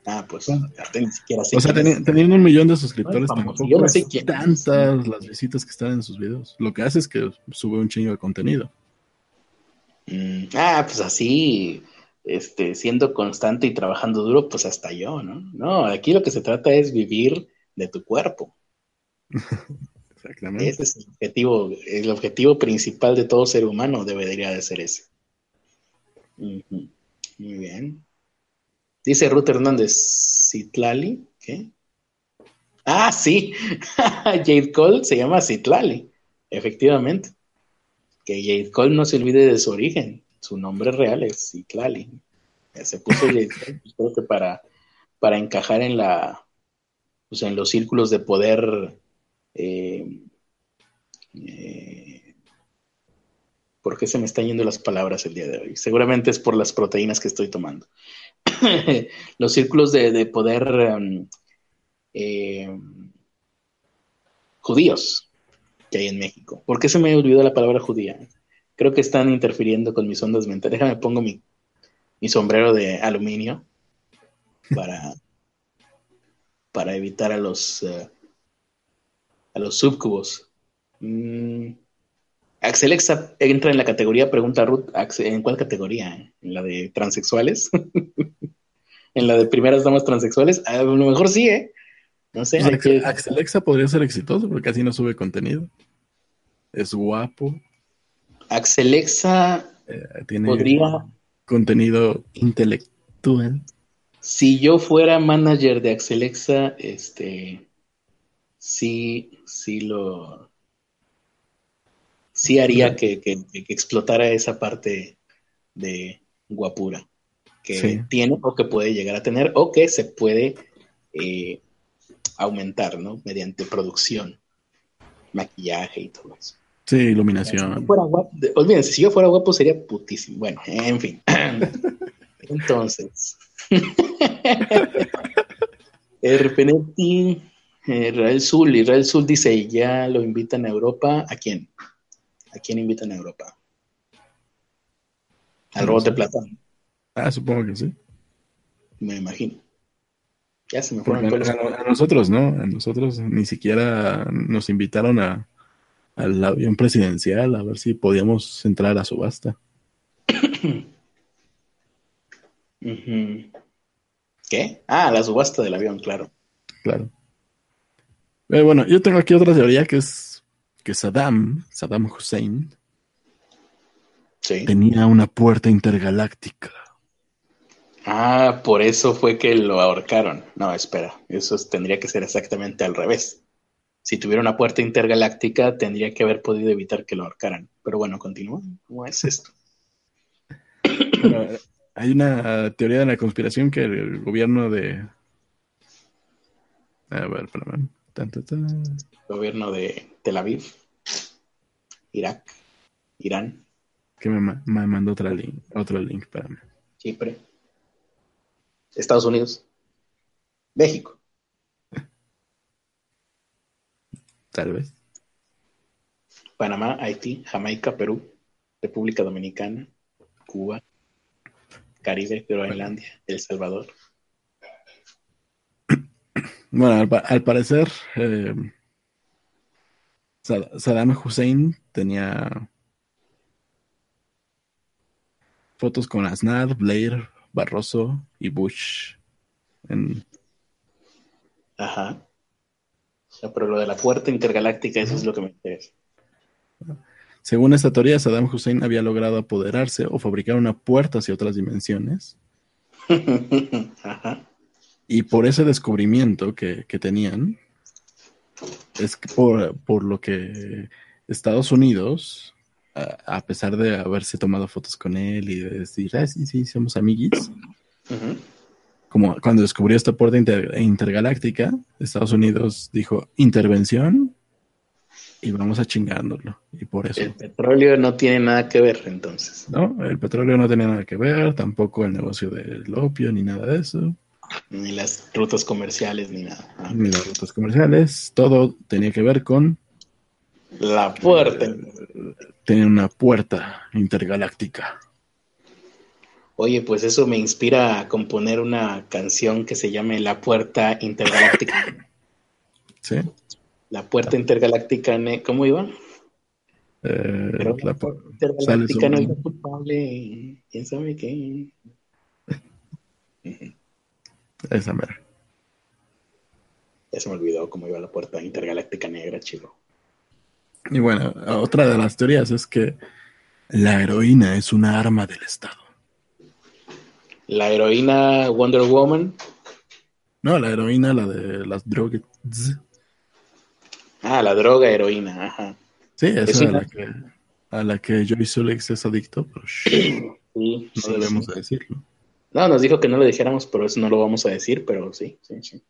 Speaker 2: Ah, pues ni siquiera
Speaker 1: sé O sea, teniendo un millón de suscriptores,
Speaker 2: yo no sé quién
Speaker 1: tantas las visitas que están en sus videos. Lo que hace es que sube un chingo de contenido.
Speaker 2: Mm, ah, pues así este, siendo constante y trabajando duro, pues hasta yo, ¿no? No, aquí lo que se trata es vivir de tu cuerpo.
Speaker 1: Exactamente.
Speaker 2: Ese es el objetivo, el objetivo principal de todo ser humano debería de ser ese. Muy bien. Dice Ruth Hernández, Citlali, ¿qué? Ah, sí, Jade Cole se llama Citlali, efectivamente. Que Jade Cole no se olvide de su origen su nombre real es Citlali. Se puso pues, creo que para, para encajar en la pues, en los círculos de poder eh, eh, ¿Por qué se me están yendo las palabras el día de hoy? Seguramente es por las proteínas que estoy tomando. los círculos de, poder um, eh, judíos que hay en México. ¿Por qué se me olvidó la palabra judía? Creo que están interfiriendo con mis ondas mentales. Déjame pongo mi, sombrero de aluminio para, para evitar a los uh, a los subcubos. Mm. Axelexa entra en la categoría, pregunta Ruth, ¿en cuál categoría? ¿En la de transexuales? ¿En la de primeras damas transexuales? A lo mejor sí, ¿eh? No sé.
Speaker 1: Pues Axelexa podría ser exitoso porque casi no sube contenido. Es guapo.
Speaker 2: Axelexa eh, tiene podría...
Speaker 1: contenido intelectual.
Speaker 2: Si yo fuera manager de Axelexa, este, sí, sí lo, sí haría que, explotara esa parte de guapura que tiene o que puede llegar a tener o que se puede eh, aumentar, ¿no? Mediante producción, maquillaje y todo eso.
Speaker 1: Sí, iluminación.
Speaker 2: Si fuera guapo, olvídense, si yo fuera guapo sería putísimo. Bueno, en fin. Entonces. el Israel Sul, Israel Sul dice, ya lo invitan a Europa. ¿A quién? ¿A quién invitan a Europa? Al
Speaker 1: No
Speaker 2: robot
Speaker 1: sé.
Speaker 2: de Platón,
Speaker 1: Ah, supongo que sí.
Speaker 2: me imagino. Ya se me fueron los...
Speaker 1: a nosotros, ¿no? A nosotros ni siquiera nos invitaron a, al avión presidencial a ver si podíamos entrar a la subasta.
Speaker 2: ¿Qué? Ah, la subasta del avión, claro.
Speaker 1: Claro. Pero bueno, yo tengo aquí otra teoría que es que Saddam, Saddam Hussein,
Speaker 2: Sí.
Speaker 1: tenía una puerta intergaláctica.
Speaker 2: Ah, por eso fue que lo ahorcaron. No, espera, eso es- tendría que ser exactamente al revés. Si tuviera una puerta intergaláctica, tendría que haber podido evitar que lo ahorcaran. Pero bueno, continúa. ¿Cómo es esto?
Speaker 1: Pero, hay una teoría de la conspiración que el gobierno de... A ver, espérame. Tan, tan, tan.
Speaker 2: Gobierno de Tel Aviv, Irak, Irán,
Speaker 1: Que me, me mandó otra link, otro link, espérame.
Speaker 2: Chipre, Estados Unidos, México,
Speaker 1: Tal vez.
Speaker 2: Panamá, Haití, Jamaica, Perú, República Dominicana, Cuba, Caribe, Groenlandia, El Salvador.
Speaker 1: Bueno, al, pa- al parecer, eh, Sa- Saddam Hussein tenía fotos con Aznar, Blair, Barroso y Bush. En,
Speaker 2: Ajá. Ya, pero lo de la puerta intergaláctica, eso es lo que me interesa.
Speaker 1: según esta teoría, Saddam Hussein había logrado apoderarse o fabricar una puerta hacia otras dimensiones.
Speaker 2: Ajá.
Speaker 1: Y por ese descubrimiento que, que tenían, es por, por lo que Estados Unidos, a, a pesar de haberse tomado fotos con él y de decir, ah, sí, sí, somos amiguis, como cuando descubrió esta puerta inter- intergaláctica, Estados Unidos dijo, intervención, y vamos a chingárnoslo. Y por eso,
Speaker 2: El petróleo no tiene nada que ver, entonces.
Speaker 1: ¿no? El petróleo no tenía nada que ver, tampoco el negocio del opio, ni nada de eso.
Speaker 2: Ni las rutas comerciales, ni nada. Ah.
Speaker 1: ni las rutas comerciales, todo tenía que ver con
Speaker 2: La puerta.
Speaker 1: tener una puerta intergaláctica.
Speaker 2: Oye, pues eso me inspira a componer una canción que se llame La Puerta Intergaláctica.
Speaker 1: ¿Sí?
Speaker 2: La Puerta Intergaláctica, ¿cómo iba?
Speaker 1: Eh,
Speaker 2: Pero
Speaker 1: la
Speaker 2: la
Speaker 1: pu-
Speaker 2: Puerta Intergaláctica no es culpable. ¿Quién sabe qué?
Speaker 1: esa mera.
Speaker 2: Ya se me olvidó cómo iba la Puerta Intergaláctica Negra, chico.
Speaker 1: Y bueno, otra de las teorías es que la heroína es una arma del Estado.
Speaker 2: La heroína Wonder Woman.
Speaker 1: No, la heroína, la de las drogas.
Speaker 2: Ah, la droga heroína, ajá.
Speaker 1: Sí, esa
Speaker 2: Es
Speaker 1: a la que, a la que Joey es adicto, pero shh,
Speaker 2: Sí,
Speaker 1: no
Speaker 2: sí,
Speaker 1: debemos
Speaker 2: sí.
Speaker 1: de decirlo.
Speaker 2: No, nos dijo que no lo dijéramos, pero eso no lo vamos a decir, pero sí, sí, sí.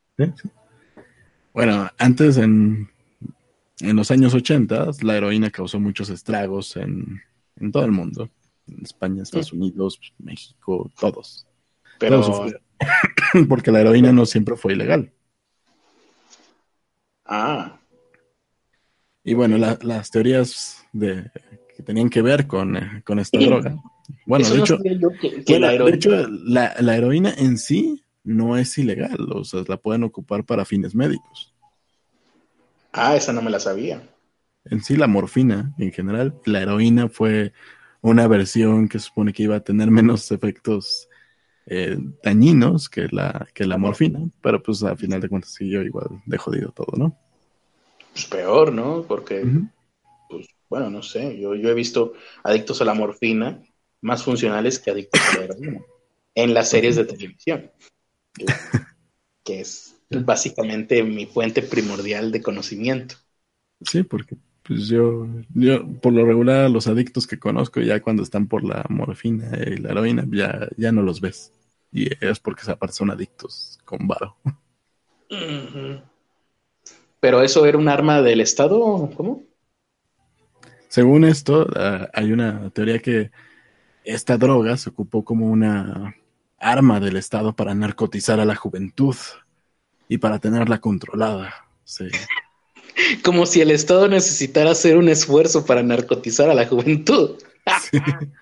Speaker 1: Bueno, antes en, en los años 80, la heroína causó muchos estragos en, en todo el mundo. En España, Estados Unidos, México, todos.
Speaker 2: Pero,
Speaker 1: Todos. Porque la heroína no siempre fue ilegal.
Speaker 2: ah,
Speaker 1: Y bueno, la- las teorías de, que tenían que ver con, eh, con esta droga. Bueno,
Speaker 2: eso
Speaker 1: de
Speaker 2: no
Speaker 1: hecho,
Speaker 2: sabía yo que, que
Speaker 1: bueno,
Speaker 2: la
Speaker 1: de
Speaker 2: heroína.
Speaker 1: hecho, la, la heroína en sí no es ilegal. O sea, la pueden ocupar para fines médicos.
Speaker 2: Ah, esa no me la sabía.
Speaker 1: En sí, la morfina, en general, la heroína fue una versión que supone que iba a tener menos efectos eh, dañinos que la, que la morfina, pero pues a final de cuentas siguió igual de jodido todo, ¿no?
Speaker 2: Pues peor, ¿no? Porque, bueno, no sé, yo, yo he visto adictos a la morfina más funcionales que adictos a la heroína en las series de televisión, que, es básicamente mi fuente primordial de conocimiento.
Speaker 1: Sí, porque pues yo, yo por lo regular los adictos que conozco ya cuando están por la morfina y la heroína ya, ya no los ves. Y es porque aparte son adictos con varo.
Speaker 2: Pero eso era un arma del Estado, ¿cómo?
Speaker 1: Según esto, ah, hay una teoría que esta droga se ocupó como una arma del Estado para narcotizar a la juventud y para tenerla controlada. Sí.
Speaker 2: Como si el Estado necesitara hacer un esfuerzo para narcotizar a la juventud.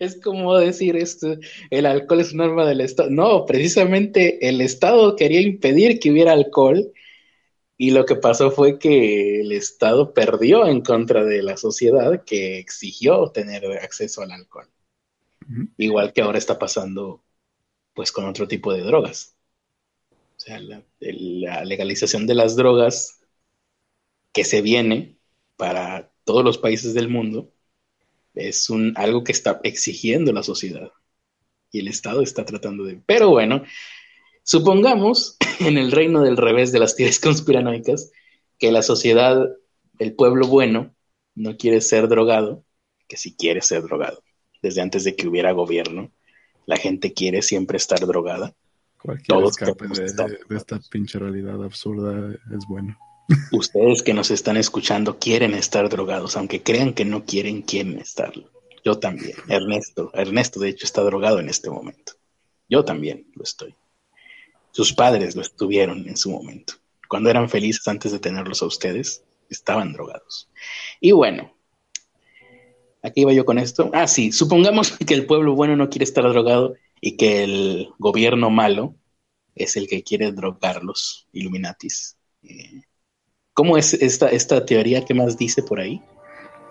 Speaker 2: es como decir esto, el alcohol es un arma del Estado. No, precisamente el Estado quería impedir que hubiera alcohol y lo que pasó fue que el Estado perdió en contra de la sociedad que exigió tener acceso al alcohol. Igual que ahora está pasando pues con otro tipo de drogas. O sea, la, la legalización de las drogas que se viene para todos los países del mundo es un, algo que está exigiendo la sociedad y el Estado está tratando de... Pero bueno, supongamos en el reino del revés de las teorías conspiranoicas que la sociedad, el pueblo bueno, no quiere ser drogado, que si quiere ser drogado, desde antes de que hubiera gobierno, la gente quiere siempre estar drogada.
Speaker 1: Cualquier Todos escape de, de esta pinche realidad absurda es bueno.
Speaker 2: Ustedes que nos están escuchando quieren estar drogados, aunque crean que no quieren, quieren estarlo. Yo también. Ernesto, Ernesto de hecho está drogado en este momento. Yo también lo estoy. Sus padres lo estuvieron en su momento. Cuando eran felices antes de tenerlos a ustedes, estaban drogados. Y bueno, aquí iba yo con esto. Ah, sí, supongamos que el pueblo bueno no quiere estar drogado y que el gobierno malo es el que quiere drogarlos, Illuminatis. Eh, ¿Cómo es esta, esta teoría? ¿Qué más dice por ahí?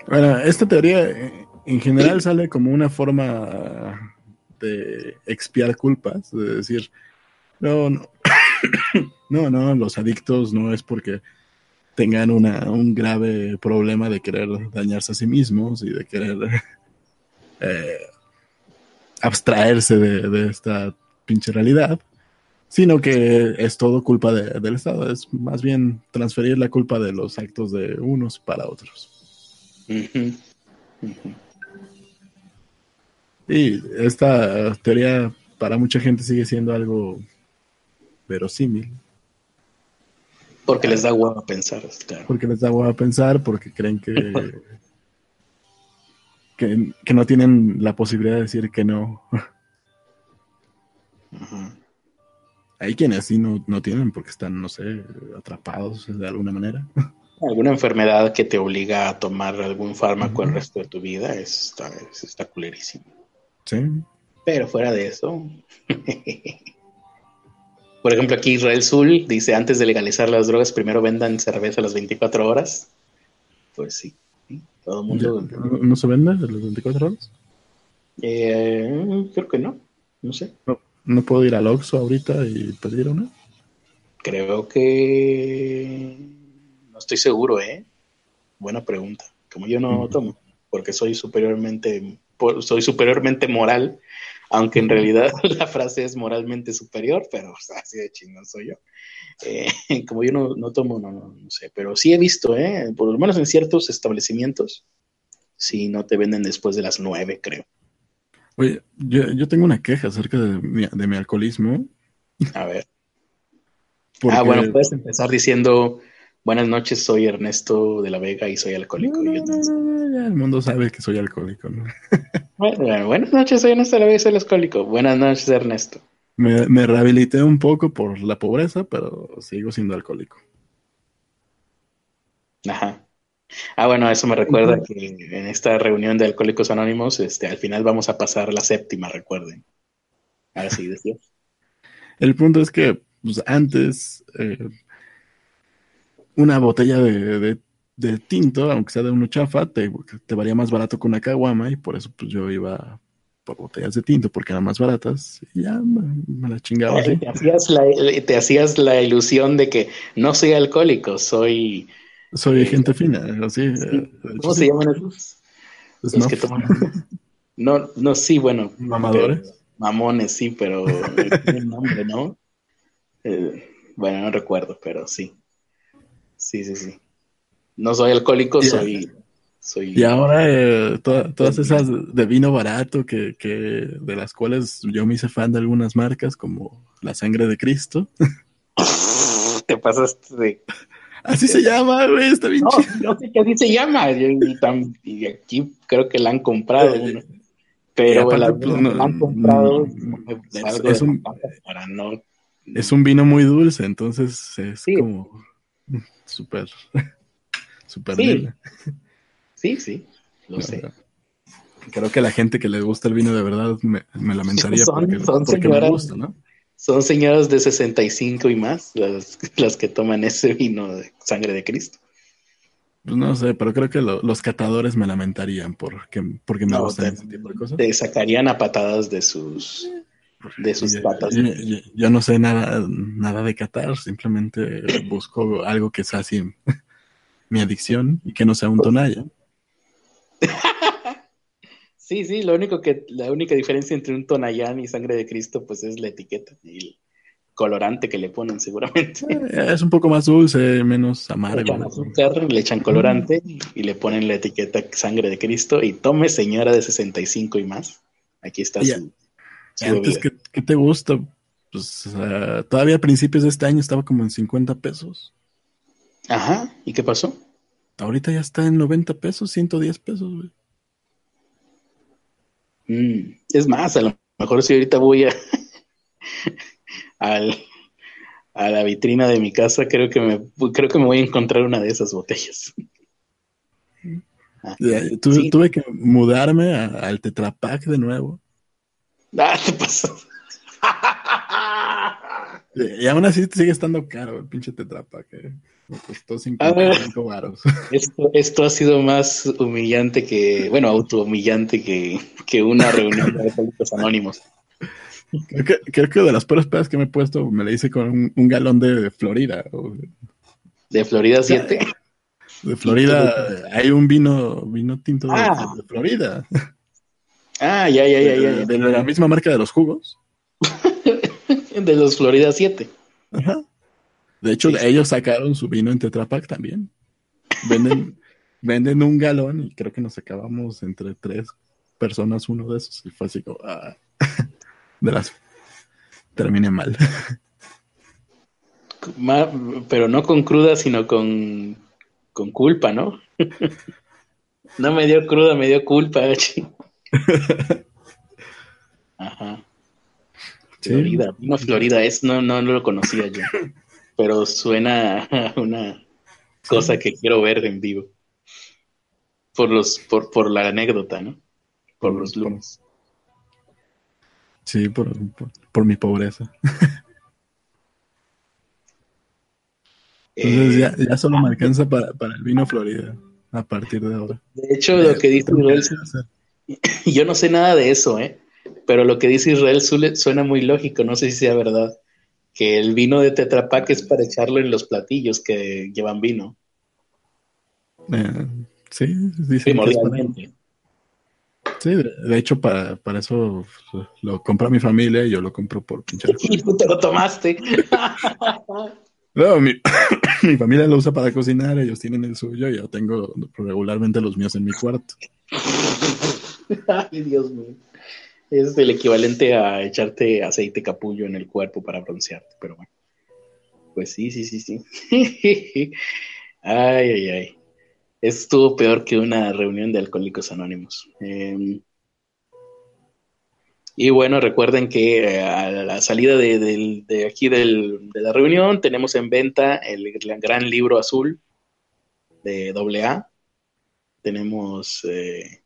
Speaker 1: Bueno, esta teoría eh, en general sale como una forma de expiar culpas, de decir, no, no, no, no, los adictos no es porque tengan una, un grave problema de querer dañarse a sí mismos y de querer eh, abstraerse de, de esta pinche realidad, sino que es todo culpa del Estado, es más bien transferir la culpa de los actos de unos para otros. Y esta teoría para mucha gente sigue siendo algo verosímil.
Speaker 2: Porque les da huevo a pensar.
Speaker 1: Porque les da huevo a pensar, porque creen que, que, no tienen la posibilidad de decir que no. Hay quienes sí no, no tienen porque están, no sé, atrapados de alguna manera.
Speaker 2: Alguna enfermedad que te obliga a tomar algún fármaco el resto de tu vida está, está culerísimo.
Speaker 1: Sí.
Speaker 2: Pero fuera de eso. Por ejemplo, aquí Israel Zul dice: antes de legalizar las drogas, primero vendan cerveza a las 24 horas. Pues sí. Todo el mundo.
Speaker 1: ¿No, se vende a las 24 horas?
Speaker 2: Eh, creo que no. No sé.
Speaker 1: No. ¿No puedo ir al Oxxo ahorita y pedir una?
Speaker 2: Creo que... No estoy seguro, ¿eh? Buena pregunta. Como yo no tomo, porque soy superiormente, soy superiormente moral, aunque en realidad la frase es moralmente superior, pero así de chingón soy yo. Eh, como yo no, tomo, no, no, sé, pero sí he visto, ¿eh? Por lo menos en ciertos establecimientos, si no te venden después de las nueve, creo.
Speaker 1: Oye, yo, tengo una queja acerca de mi, alcoholismo.
Speaker 2: A ver. Ah, bueno, puedes empezar diciendo, buenas noches, soy Ernesto de la Vega y soy alcohólico.
Speaker 1: No, el mundo sabe que soy alcohólico.
Speaker 2: Bueno, buenas noches, soy Ernesto de la Vega y soy alcohólico. Buenas noches, Ernesto.
Speaker 1: Me, me rehabilité un poco por la pobreza, pero sigo siendo alcohólico.
Speaker 2: Ajá. Ah, bueno, eso me recuerda que en esta reunión de Alcohólicos Anónimos, este, al final vamos a pasar la séptima, recuerden. Ahora sí, decía.
Speaker 1: El punto es que pues, antes eh, una botella de, tinto, aunque sea de uno chafa, te, te valía más barato que una caguama y por eso pues yo iba por botellas de tinto porque eran más baratas y ya me, la chingaba
Speaker 2: Te hacías la, te hacías la ilusión de que no soy alcohólico, soy
Speaker 1: soy gente fina, así.
Speaker 2: Eh, ¿Cómo se llaman esos? Los que toman. No, no, sí, bueno.
Speaker 1: Mamadores.
Speaker 2: mamones, sí, pero el nombre, ¿no? Eh, bueno, no recuerdo, pero sí. Sí, sí, sí. No soy alcohólico, soy, soy.
Speaker 1: Y ahora eh, todas esas de vino barato que, que de las cuales yo me hice fan de algunas marcas, como la sangre de Cristo.
Speaker 2: Te pasaste de
Speaker 1: Así se llama, güey, está bien
Speaker 2: no, No sé qué así se llama. Y, aquí creo que la han comprado Pero la, pues, han comprado
Speaker 1: es, un,
Speaker 2: para no
Speaker 1: Es un vino muy dulce, entonces es como súper, súper
Speaker 2: sí. sí, sí, lo sé.
Speaker 1: Creo que la gente que le gusta el vino de verdad me, lamentaría
Speaker 2: son,
Speaker 1: porque,
Speaker 2: son
Speaker 1: porque
Speaker 2: señoras,
Speaker 1: me gusta, ¿no?
Speaker 2: Son señoras de 65 y más las, las que toman ese vino de sangre de Cristo.
Speaker 1: Pues no sé, pero creo que lo, los catadores me lamentarían porque, porque me
Speaker 2: No,
Speaker 1: gustan
Speaker 2: te-
Speaker 1: ese tipo de cosas.
Speaker 2: Te sacarían a patadas de sus de sus
Speaker 1: Yo-
Speaker 2: patas.
Speaker 1: Yo, yo- yo no sé nada, nada de catar, simplemente busco algo que sea así mi adicción y que no sea un tonalla.
Speaker 2: Sí, sí, lo único que, la única diferencia entre un Tonayán y sangre de Cristo, pues es la etiqueta y el colorante que le ponen seguramente.
Speaker 1: Eh, Es un poco más dulce, menos
Speaker 2: Le
Speaker 1: amargo.
Speaker 2: echan azúcar, le echan colorante y le ponen la etiqueta sangre de Cristo y tome señora de 65 y más. Aquí está su
Speaker 1: Antes. ¿qué, qué te gusta? Pues ah, todavía a principios de este año estaba como en 50 pesos.
Speaker 2: Ajá, ¿y qué pasó?
Speaker 1: Ahorita ya está en 90 pesos, 110 pesos, güey.
Speaker 2: Mm, es más, a lo mejor si ahorita voy a, al- a la vitrina de mi casa, creo que me creo que me voy a encontrar una de esas botellas. Ah,
Speaker 1: Ya, tu-
Speaker 2: sí.
Speaker 1: Tuve que mudarme a- al Tetra Pak de nuevo.
Speaker 2: Ah, te pasó.
Speaker 1: Y aún así sigue estando caro el pinche Tetra Pak. eh. Me costó 55 varos.
Speaker 2: Esto, esto ha sido más humillante que, bueno, autohumillante que, que una reunión de alcohólicos anónimos.
Speaker 1: Creo que, creo que de las peores pedas que me he puesto me la hice con un, un galón de Florida. o
Speaker 2: De Florida 7.
Speaker 1: De Florida hay un vino, vino tinto de,
Speaker 2: Ah.
Speaker 1: de Florida.
Speaker 2: Ah, ya, ya, ya, ya.
Speaker 1: De, la misma marca de los jugos.
Speaker 2: De los Florida 7.
Speaker 1: Ajá. De hecho,
Speaker 2: Sí.
Speaker 1: ellos sacaron su vino en Tetra Pak también. Venden, venden un galón y creo que nos acabamos entre tres personas uno de esos. Y fue así como, ah, de las... Terminé mal.
Speaker 2: Ma- Pero no con cruda, sino con, con culpa, ¿no? No me dio cruda, me dio culpa. Ajá.
Speaker 1: Sí.
Speaker 2: Florida, vino Florida, es, no, no, no lo conocía yo. Pero suena a una cosa que quiero ver en vivo. Por los, por, por la anécdota, ¿no? Por los lunes.
Speaker 1: Sí, por, por, por mi pobreza. Entonces
Speaker 2: Eh,
Speaker 1: ya, ya solo me alcanza para, para el vino Florida a partir de ahora.
Speaker 2: de hecho, lo que dice
Speaker 1: hacer.
Speaker 2: yo no sé nada de eso, ¿eh? Pero lo que dice Israel suena muy lógico, no sé si sea verdad, que el vino de Tetra Pak es para echarlo en los platillos que llevan vino,
Speaker 1: Eh, sí, dicen que
Speaker 2: primordialmente.
Speaker 1: Sí, de, hecho, para, para eso lo compra mi familia y yo lo compro por pinche.
Speaker 2: Y tú te lo tomaste.
Speaker 1: No, mi, mi familia lo usa para cocinar, ellos tienen el suyo y yo tengo regularmente los míos en mi cuarto.
Speaker 2: Ay, Dios mío. Es el equivalente a echarte aceite capullo en el cuerpo para broncearte, pero bueno. Pues sí, sí, sí, sí. Ay, ay, ay. Estuvo peor que una reunión de alcohólicos anónimos. Eh, y bueno, recuerden que eh, a la salida de, aquí de la reunión tenemos en venta el, el gran libro azul de AA. Tenemos... eh,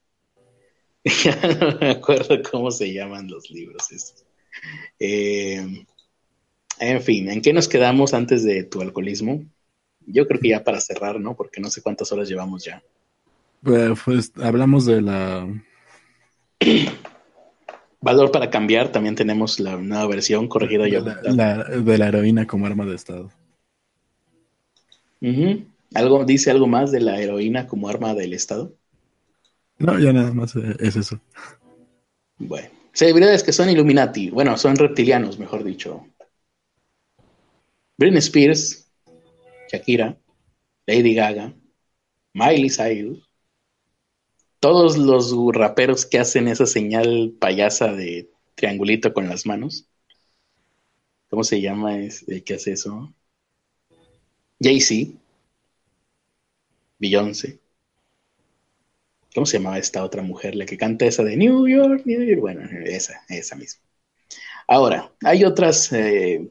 Speaker 2: ya no me acuerdo cómo se llaman los libros estos. Eh, en fin, ¿en qué nos quedamos antes de tu alcoholismo? Yo creo que ya para cerrar, ¿no? Porque no sé cuántas horas llevamos ya.
Speaker 1: Pues, pues, hablamos de la.
Speaker 2: Valor para cambiar, también tenemos la nueva versión corregida
Speaker 1: De
Speaker 2: ya.
Speaker 1: la, la- de la heroína como arma de Estado.
Speaker 2: ¿Algo, ¿Dice algo más de la heroína como arma del Estado?
Speaker 1: No, ya nada más eh, es eso.
Speaker 2: Bueno, celebridades que son Illuminati, bueno, son reptilianos, mejor dicho. Britney Spears, Shakira, Lady Gaga, Miley Cyrus, todos los raperos que hacen esa señal payasa de triangulito con las manos. ¿Cómo se llama que hace eso? Jay-Z, Beyoncé. ¿Cómo se llamaba esta otra mujer? La que canta esa de New York, New York. Bueno, esa, esa misma. Ahora, hay otras eh,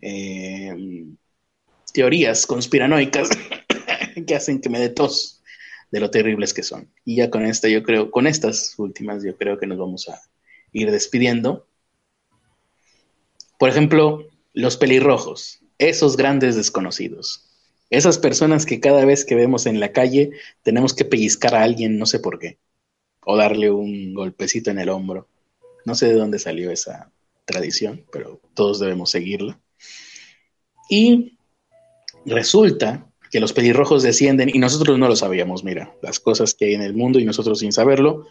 Speaker 2: eh, teorías conspiranoicas que hacen que me dé tos de lo terribles que son. Y ya con esta, yo creo, con estas últimas, yo creo que nos vamos a ir despidiendo. Por ejemplo, los pelirrojos, esos grandes desconocidos. Esas personas que cada vez que vemos en la calle tenemos que pellizcar a alguien, no sé por qué, o darle un golpecito en el hombro. No sé de dónde salió esa tradición, pero todos debemos seguirla. Y resulta que los pelirrojos descienden, y nosotros no lo sabíamos, mira, las cosas que hay en el mundo y nosotros sin saberlo,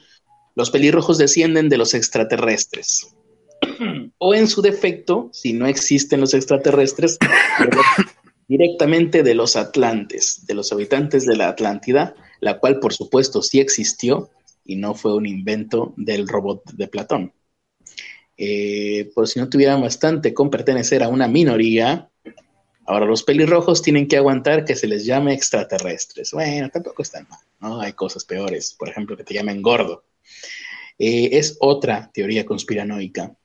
Speaker 2: los pelirrojos descienden de los extraterrestres. o en su defecto, si no existen los extraterrestres, directamente de los atlantes, de los habitantes de la Atlántida, la cual por supuesto sí existió y no fue un invento del robot de Platón. Eh, por si no tuvieran bastante con pertenecer a una minoría, ahora los pelirrojos tienen que aguantar que se les llame extraterrestres. Bueno, tampoco están mal, ¿no? Hay cosas peores, por ejemplo, que te llamen gordo. Eh, es otra teoría conspiranoica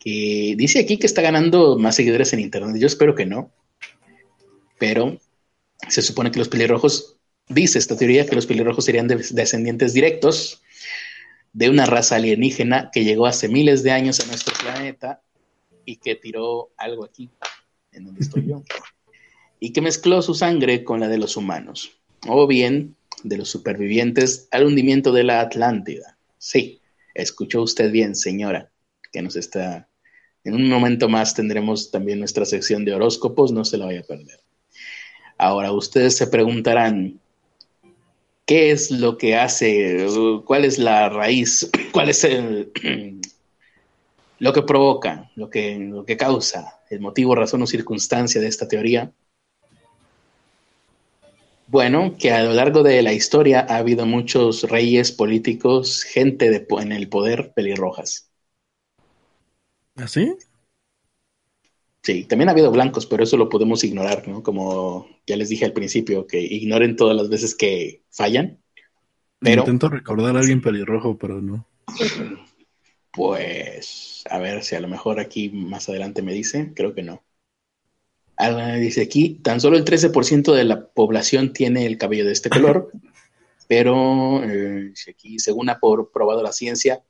Speaker 2: que dice aquí que está ganando más seguidores en Internet. Yo espero que no, pero se supone que los pelirrojos, dice esta teoría, que los pelirrojos serían descendientes directos de una raza alienígena que llegó hace miles de años a nuestro planeta y que tiró algo aquí, en donde estoy yo, y que mezcló su sangre con la de los humanos, o bien de los supervivientes al hundimiento de la Atlántida. Sí, escuchó usted bien, señora, que nos está... En un momento más tendremos también nuestra sección de horóscopos, no se la vaya a perder. Ahora, ustedes se preguntarán, qué es lo que hace, cuál es la raíz, cuál es el, lo que provoca, lo que, lo que causa, el motivo, razón o circunstancia de esta teoría. Bueno, que a lo largo de la historia ha habido muchos reyes políticos, gente de, en el poder pelirrojas.
Speaker 1: ¿Así? ¿Ah,
Speaker 2: Sí, también ha habido blancos, pero eso lo podemos ignorar, ¿no? Como ya les dije al principio, que ignoren todas las veces que fallan.
Speaker 1: Pero... Intento recordar a alguien pelirrojo, pero no.
Speaker 2: Pues, a ver si a lo mejor aquí más adelante me dice, creo que no. dice aquí, tan solo el 13% de la población tiene el cabello de este color, pero eh, aquí, según ha probado la ciencia,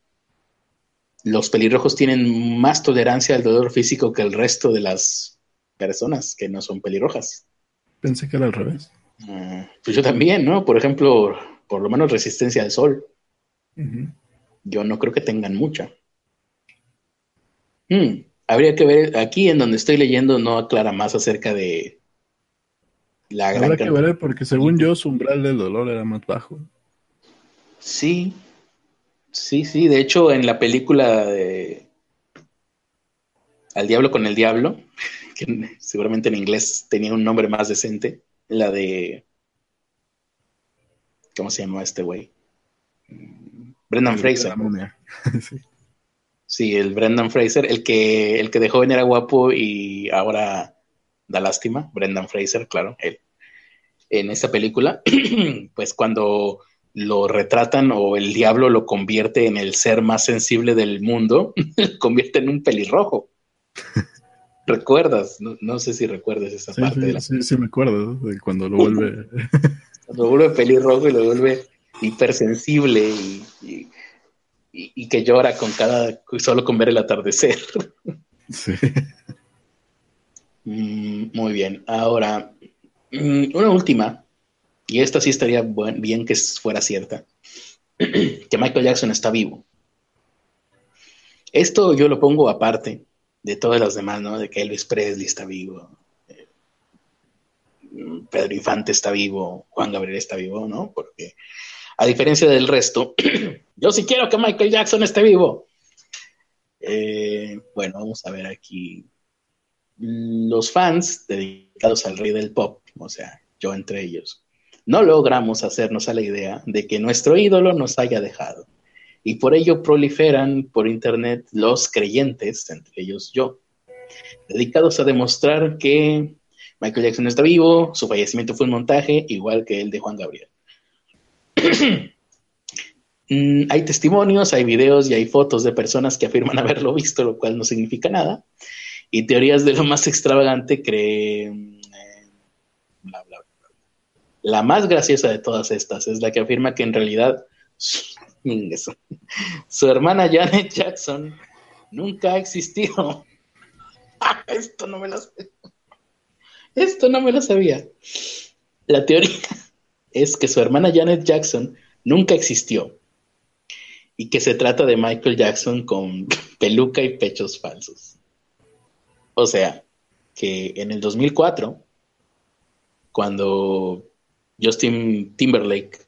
Speaker 2: los pelirrojos tienen más tolerancia al dolor físico que el resto de las personas que no son pelirrojas.
Speaker 1: Pensé que era al revés.
Speaker 2: Ah, pues yo también, ¿no? Por ejemplo, por lo menos resistencia al sol. Yo no creo que tengan mucha. Hmm, habría que ver, aquí en donde estoy leyendo no aclara más acerca de
Speaker 1: la gran... Habrá que ver porque según yo su umbral del dolor era más bajo.
Speaker 2: Sí, Sí, sí, de hecho en la película de Al Diablo con el Diablo, que seguramente en inglés tenía un nombre más decente, la de... ¿Cómo se llama este güey? Brendan Fraser. sí. sí. el Brendan Fraser, el que, el que de joven era guapo y ahora da lástima, Brendan Fraser, claro, él. En esta película, pues cuando lo retratan o el diablo lo convierte en el ser más sensible del mundo, convierte en un pelirrojo. ¿Recuerdas? No, sé si recuerdas esa parte.
Speaker 1: Sí,
Speaker 2: de la...
Speaker 1: sí, sí, me acuerdo de cuando lo vuelve.
Speaker 2: cuando lo vuelve pelirrojo y lo vuelve hipersensible y, y, que llora con cada, solo con ver el atardecer. Sí. Mm, muy bien. Ahora, mm, una última y esta sí estaría bien que fuera cierta, que Michael Jackson está vivo. Esto yo lo pongo aparte de todas las demás, ¿no? De que Elvis Presley está vivo, eh, Pedro Infante está vivo, Juan Gabriel está vivo, ¿no? Porque a diferencia del resto, yo sí quiero que Michael Jackson esté vivo. Eh, bueno, vamos a ver aquí. Los fans dedicados al rey del pop, o sea, yo entre ellos, no logramos hacernos a la idea de que nuestro ídolo nos haya dejado. Y por ello proliferan por Internet los creyentes, entre ellos yo, dedicados a demostrar que Michael Jackson está vivo, su fallecimiento fue un montaje, igual que el de Juan Gabriel. Mm, hay testimonios, hay videos y hay fotos de personas que afirman haberlo visto, lo cual no significa nada. y teorías de lo más extravagante creen... La más graciosa de todas estas es la que afirma que en realidad su hermana Janet Jackson nunca ha existido. Esto no me lo sabía. Esto no me lo sabía. La teoría es que su hermana Janet Jackson nunca existió y que se trata de Michael Jackson con peluca y pechos falsos. O sea, que en el 2004, cuando Justin Timberlake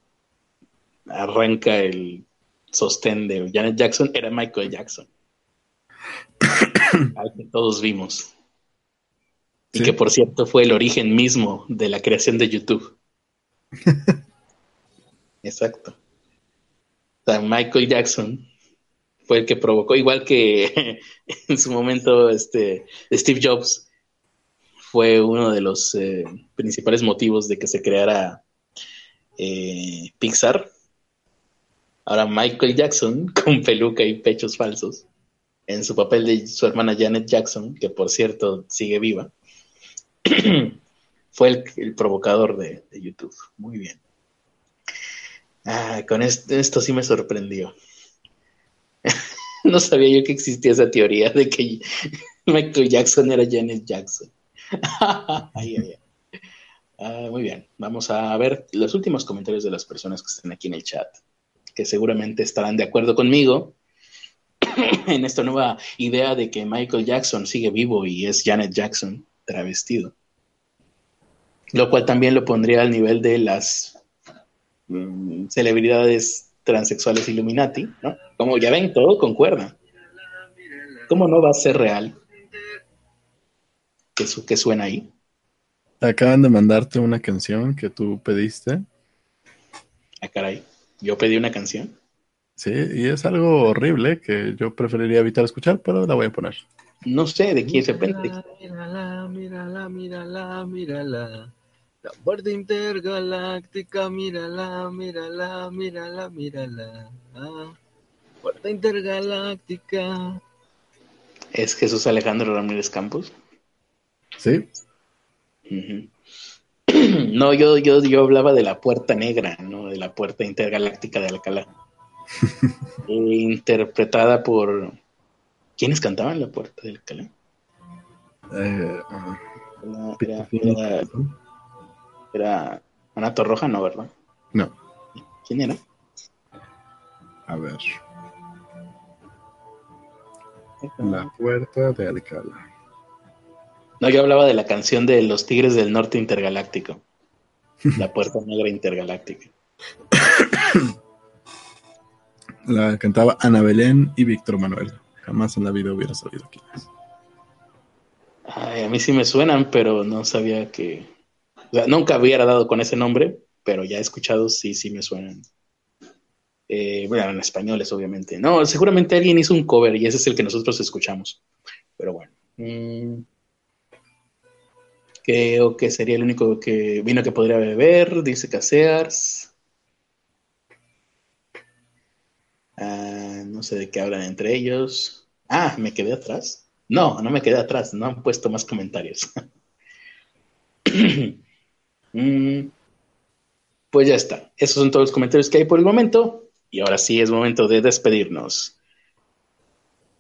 Speaker 2: arranca el sostén de Janet Jackson, era Michael Jackson. Al que todos vimos. Y
Speaker 1: Sí.
Speaker 2: que por cierto fue el origen mismo de la creación de YouTube. Exacto. O sea, Michael Jackson fue el que provocó, igual que en su momento este, Steve Jobs fue uno de los eh, principales motivos de que se creara eh, Pixar. Ahora Michael Jackson, con peluca y pechos falsos, en su papel de su hermana Janet Jackson, que por cierto sigue viva, fue el, provocador de, YouTube. Muy bien. Ah, con esto sí me sorprendió. no sabía yo que existía esa teoría de que Michael Jackson era Janet Jackson. Ah, muy bien, vamos a ver los últimos comentarios de las personas que están aquí en el chat, que seguramente estarán de acuerdo conmigo en esta nueva idea de que Michael Jackson sigue vivo y es Janet Jackson travestido. Lo cual también lo pondría al nivel de las mm, celebridades transexuales Illuminati, ¿no? Como ya ven, todo concuerda. ¿Cómo no va a ser real? ¿Qué, su- qué suena ahí?
Speaker 1: Acaban de mandarte una canción que tú pediste.
Speaker 2: Ah, caray. Yo pedí una canción.
Speaker 1: Sí, y es algo horrible que yo preferiría evitar escuchar, pero la voy a poner.
Speaker 2: No sé de quién se repente.
Speaker 3: Mírala, mírala, mírala, mírala. La puerta intergaláctica, mírala, mírala, mírala, mírala. Ah, puerta intergaláctica.
Speaker 2: Es Jesús Alejandro Ramírez Campos.
Speaker 1: Sí.
Speaker 2: No, yo, yo, yo hablaba de la puerta negra, ¿no? De la puerta intergaláctica de Alcalá. Eh, interpretada por. ¿Quiénes cantaban la puerta de Alcalá?
Speaker 1: eh,
Speaker 2: Era, era, era, era Ana Torroja, no, ¿verdad?
Speaker 1: no,
Speaker 2: ¿Quién era?
Speaker 1: a ver. La puerta de Alcalá.
Speaker 2: No, yo hablaba de la canción de Los Tigres del Norte Intergaláctico. La puerta negra intergaláctica.
Speaker 1: La cantaba Ana Belén y Víctor Manuel. Jamás en la vida hubiera sabido quién es.
Speaker 2: Ay, a mí sí me suenan, pero no sabía que. o sea, nunca hubiera dado con ese nombre, pero ya he escuchado, sí, sí me suenan. Eh, bueno, en españoles, obviamente. No, seguramente alguien hizo un cover y ese es el que nosotros escuchamos. Pero bueno. Mm, creo que sería el único que vino que podría beber, dice Casears. Ah, no sé de qué hablan entre ellos. Ah, me quedé atrás. No, no me quedé atrás, no han puesto más comentarios. Mm, pues ya está. Esos son todos los comentarios que hay por el momento. Y ahora sí es momento de despedirnos.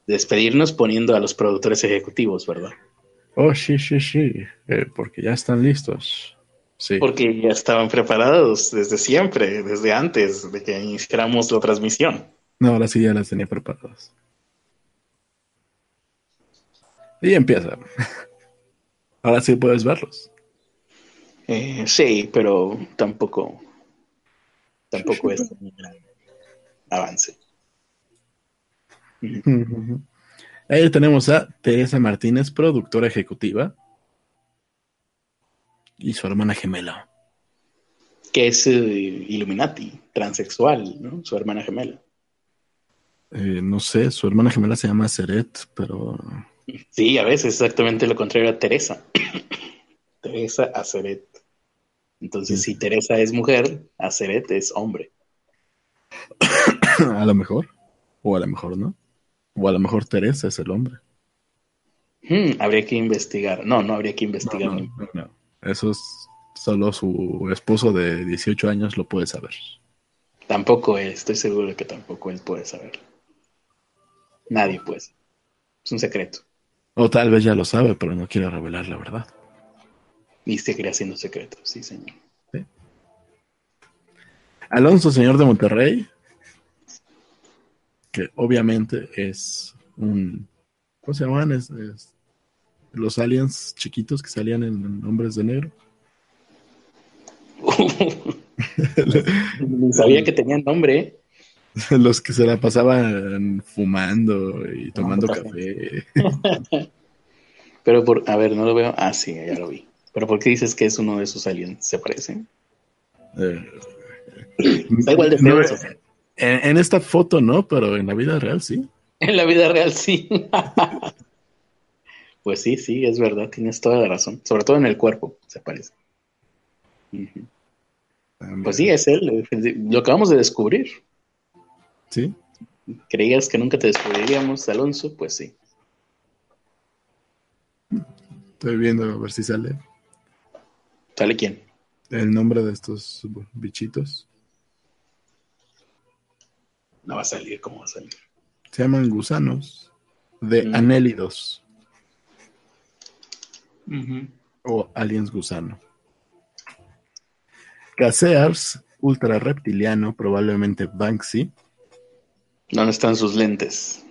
Speaker 2: Despedirnos poniendo a los productores ejecutivos, ¿verdad?
Speaker 1: Oh, sí, sí, sí, eh, porque ya están listos. Sí.
Speaker 2: Porque ya estaban preparados desde siempre, desde antes de que iniciáramos la transmisión.
Speaker 1: No, ahora sí ya las tenía preparadas. Y empieza. Ahora sí puedes verlos.
Speaker 2: Eh, sí, pero tampoco, tampoco es un gran avance.
Speaker 1: Ahí tenemos a Teresa Martínez, productora ejecutiva, y su hermana gemela.
Speaker 2: Que es eh, Illuminati, transexual, ¿no? Su hermana gemela.
Speaker 1: Eh, no sé, su hermana gemela se llama Seret, pero
Speaker 2: Sí, a veces exactamente lo contrario a Teresa. Teresa Aceret. Entonces,
Speaker 1: Sí.
Speaker 2: si Teresa es mujer, Aceret es hombre.
Speaker 1: a lo mejor, o a lo mejor no, o a lo mejor Teresa es el hombre.
Speaker 2: Hmm, habría que investigar. No, no habría que investigar.
Speaker 1: No, no, no. Eso es solo su esposo de 18 años lo puede saber.
Speaker 2: Tampoco él, estoy seguro de que tampoco él puede saber. Nadie puede. Es un secreto.
Speaker 1: O tal vez ya lo sabe, pero no quiere revelar la verdad.
Speaker 2: Y seguirá siendo secreto, sí, señor.
Speaker 1: Alonso, señor de Monterrey, que obviamente es un. ¿Cómo se llaman? Es, es- los aliens chiquitos que salían en Hombres de Negro.
Speaker 2: Ni sabía que tenían nombre. ¿eh?
Speaker 1: los que se la pasaban fumando y tomando
Speaker 2: Tomando
Speaker 1: café.
Speaker 2: Pero por, a ver, no lo veo. Ah, sí, ya lo vi. Pero ¿por qué dices que es uno de esos aliens? ¿Se parecen?
Speaker 1: Eh,
Speaker 2: Está igual de
Speaker 1: no,
Speaker 2: feo. eso.
Speaker 1: En, en esta foto no, pero en la vida real sí.
Speaker 2: En la vida real sí. pues sí, sí, es verdad, tienes toda la razón. Sobre todo en el cuerpo se parece. Pues sí, es él. Lo acabamos de descubrir.
Speaker 1: Sí.
Speaker 2: ¿Creías que nunca te descubriríamos, Alonso? Pues sí.
Speaker 1: Estoy viendo a ver si sale
Speaker 2: ¿Sale quién?
Speaker 1: el nombre de estos bichitos.
Speaker 2: No va a salir, ¿cómo va a salir?
Speaker 1: Se llaman gusanos de
Speaker 2: Mm.
Speaker 1: anélidos o aliens gusano. Casears, ultra reptiliano, probablemente Banksy.
Speaker 2: ¿Dónde están sus lentes?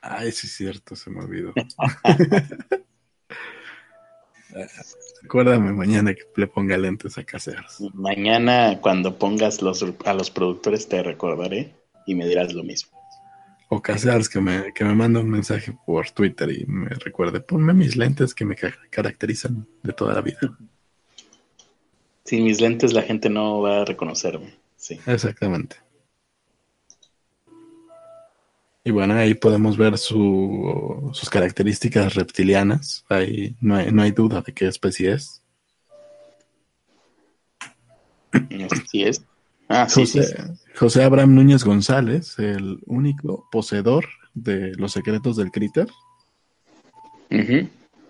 Speaker 1: Ay, sí, es cierto, se me olvidó. Acuérdame mañana que le ponga lentes a Casears.
Speaker 2: Mañana, cuando pongas los, a los productores, te recordaré y me dirás lo mismo.
Speaker 1: O Casears que me, que me manda un mensaje por Twitter y me recuerde, ponme mis lentes que me ca- caracterizan de toda la vida.
Speaker 2: Sin mis lentes, la gente no va a reconocerme. Sí.
Speaker 1: Exactamente. Y bueno, ahí podemos ver su- sus características reptilianas. Ahí no hay, no hay duda de qué especie es.
Speaker 2: Así es. Ah, sí, sí.
Speaker 1: José, José Abraham Núñez González, el único poseedor de los secretos del Critter.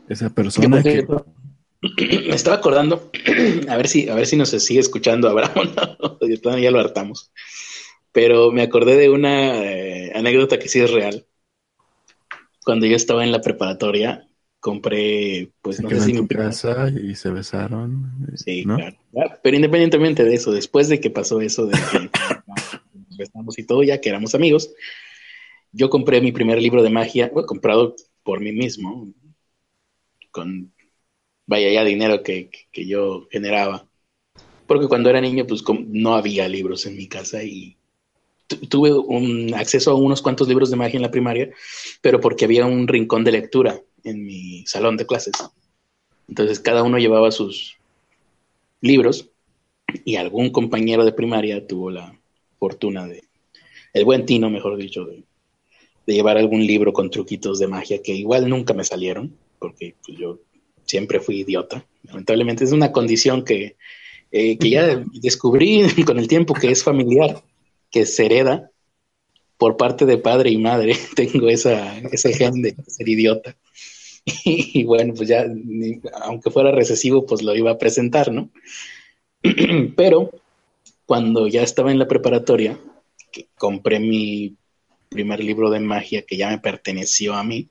Speaker 1: Esa persona que...
Speaker 2: Me estaba acordando, a ver si, a ver si nos sigue escuchando Abraham, ¿no? Ya lo hartamos. Pero me acordé de una eh, anécdota que sí es real. Cuando yo estaba en la preparatoria, compré, pues
Speaker 1: se
Speaker 2: no sé si
Speaker 1: en
Speaker 2: mi
Speaker 1: casa y se besaron.
Speaker 2: Sí,
Speaker 1: ¿no?
Speaker 2: claro. Pero independientemente de eso, después de que pasó eso de que nos besamos y todo, ya que éramos amigos, yo compré mi primer libro de magia, bueno, comprado por mí mismo, con vaya ya dinero que, que- yo generaba. Porque cuando era niño, pues no había libros en mi casa y tu- tuve un acceso a unos cuantos libros de magia en la primaria, pero porque había un rincón de lectura en mi salón de clases. Entonces cada uno llevaba sus libros y algún compañero de primaria tuvo la fortuna de, el buen tino, mejor dicho, de, de llevar algún libro con truquitos de magia que igual nunca me salieron, porque pues, yo siempre fui idiota. Lamentablemente es una condición que, eh, que ya descubrí con el tiempo que es familiar, que se hereda por parte de padre y madre. Tengo esa, ese gen de ser idiota. Y, bueno, pues ya, aunque fuera recesivo, pues lo iba a presentar, ¿no? Pero cuando ya estaba en la preparatoria, compré mi primer libro de magia que ya me perteneció a mí,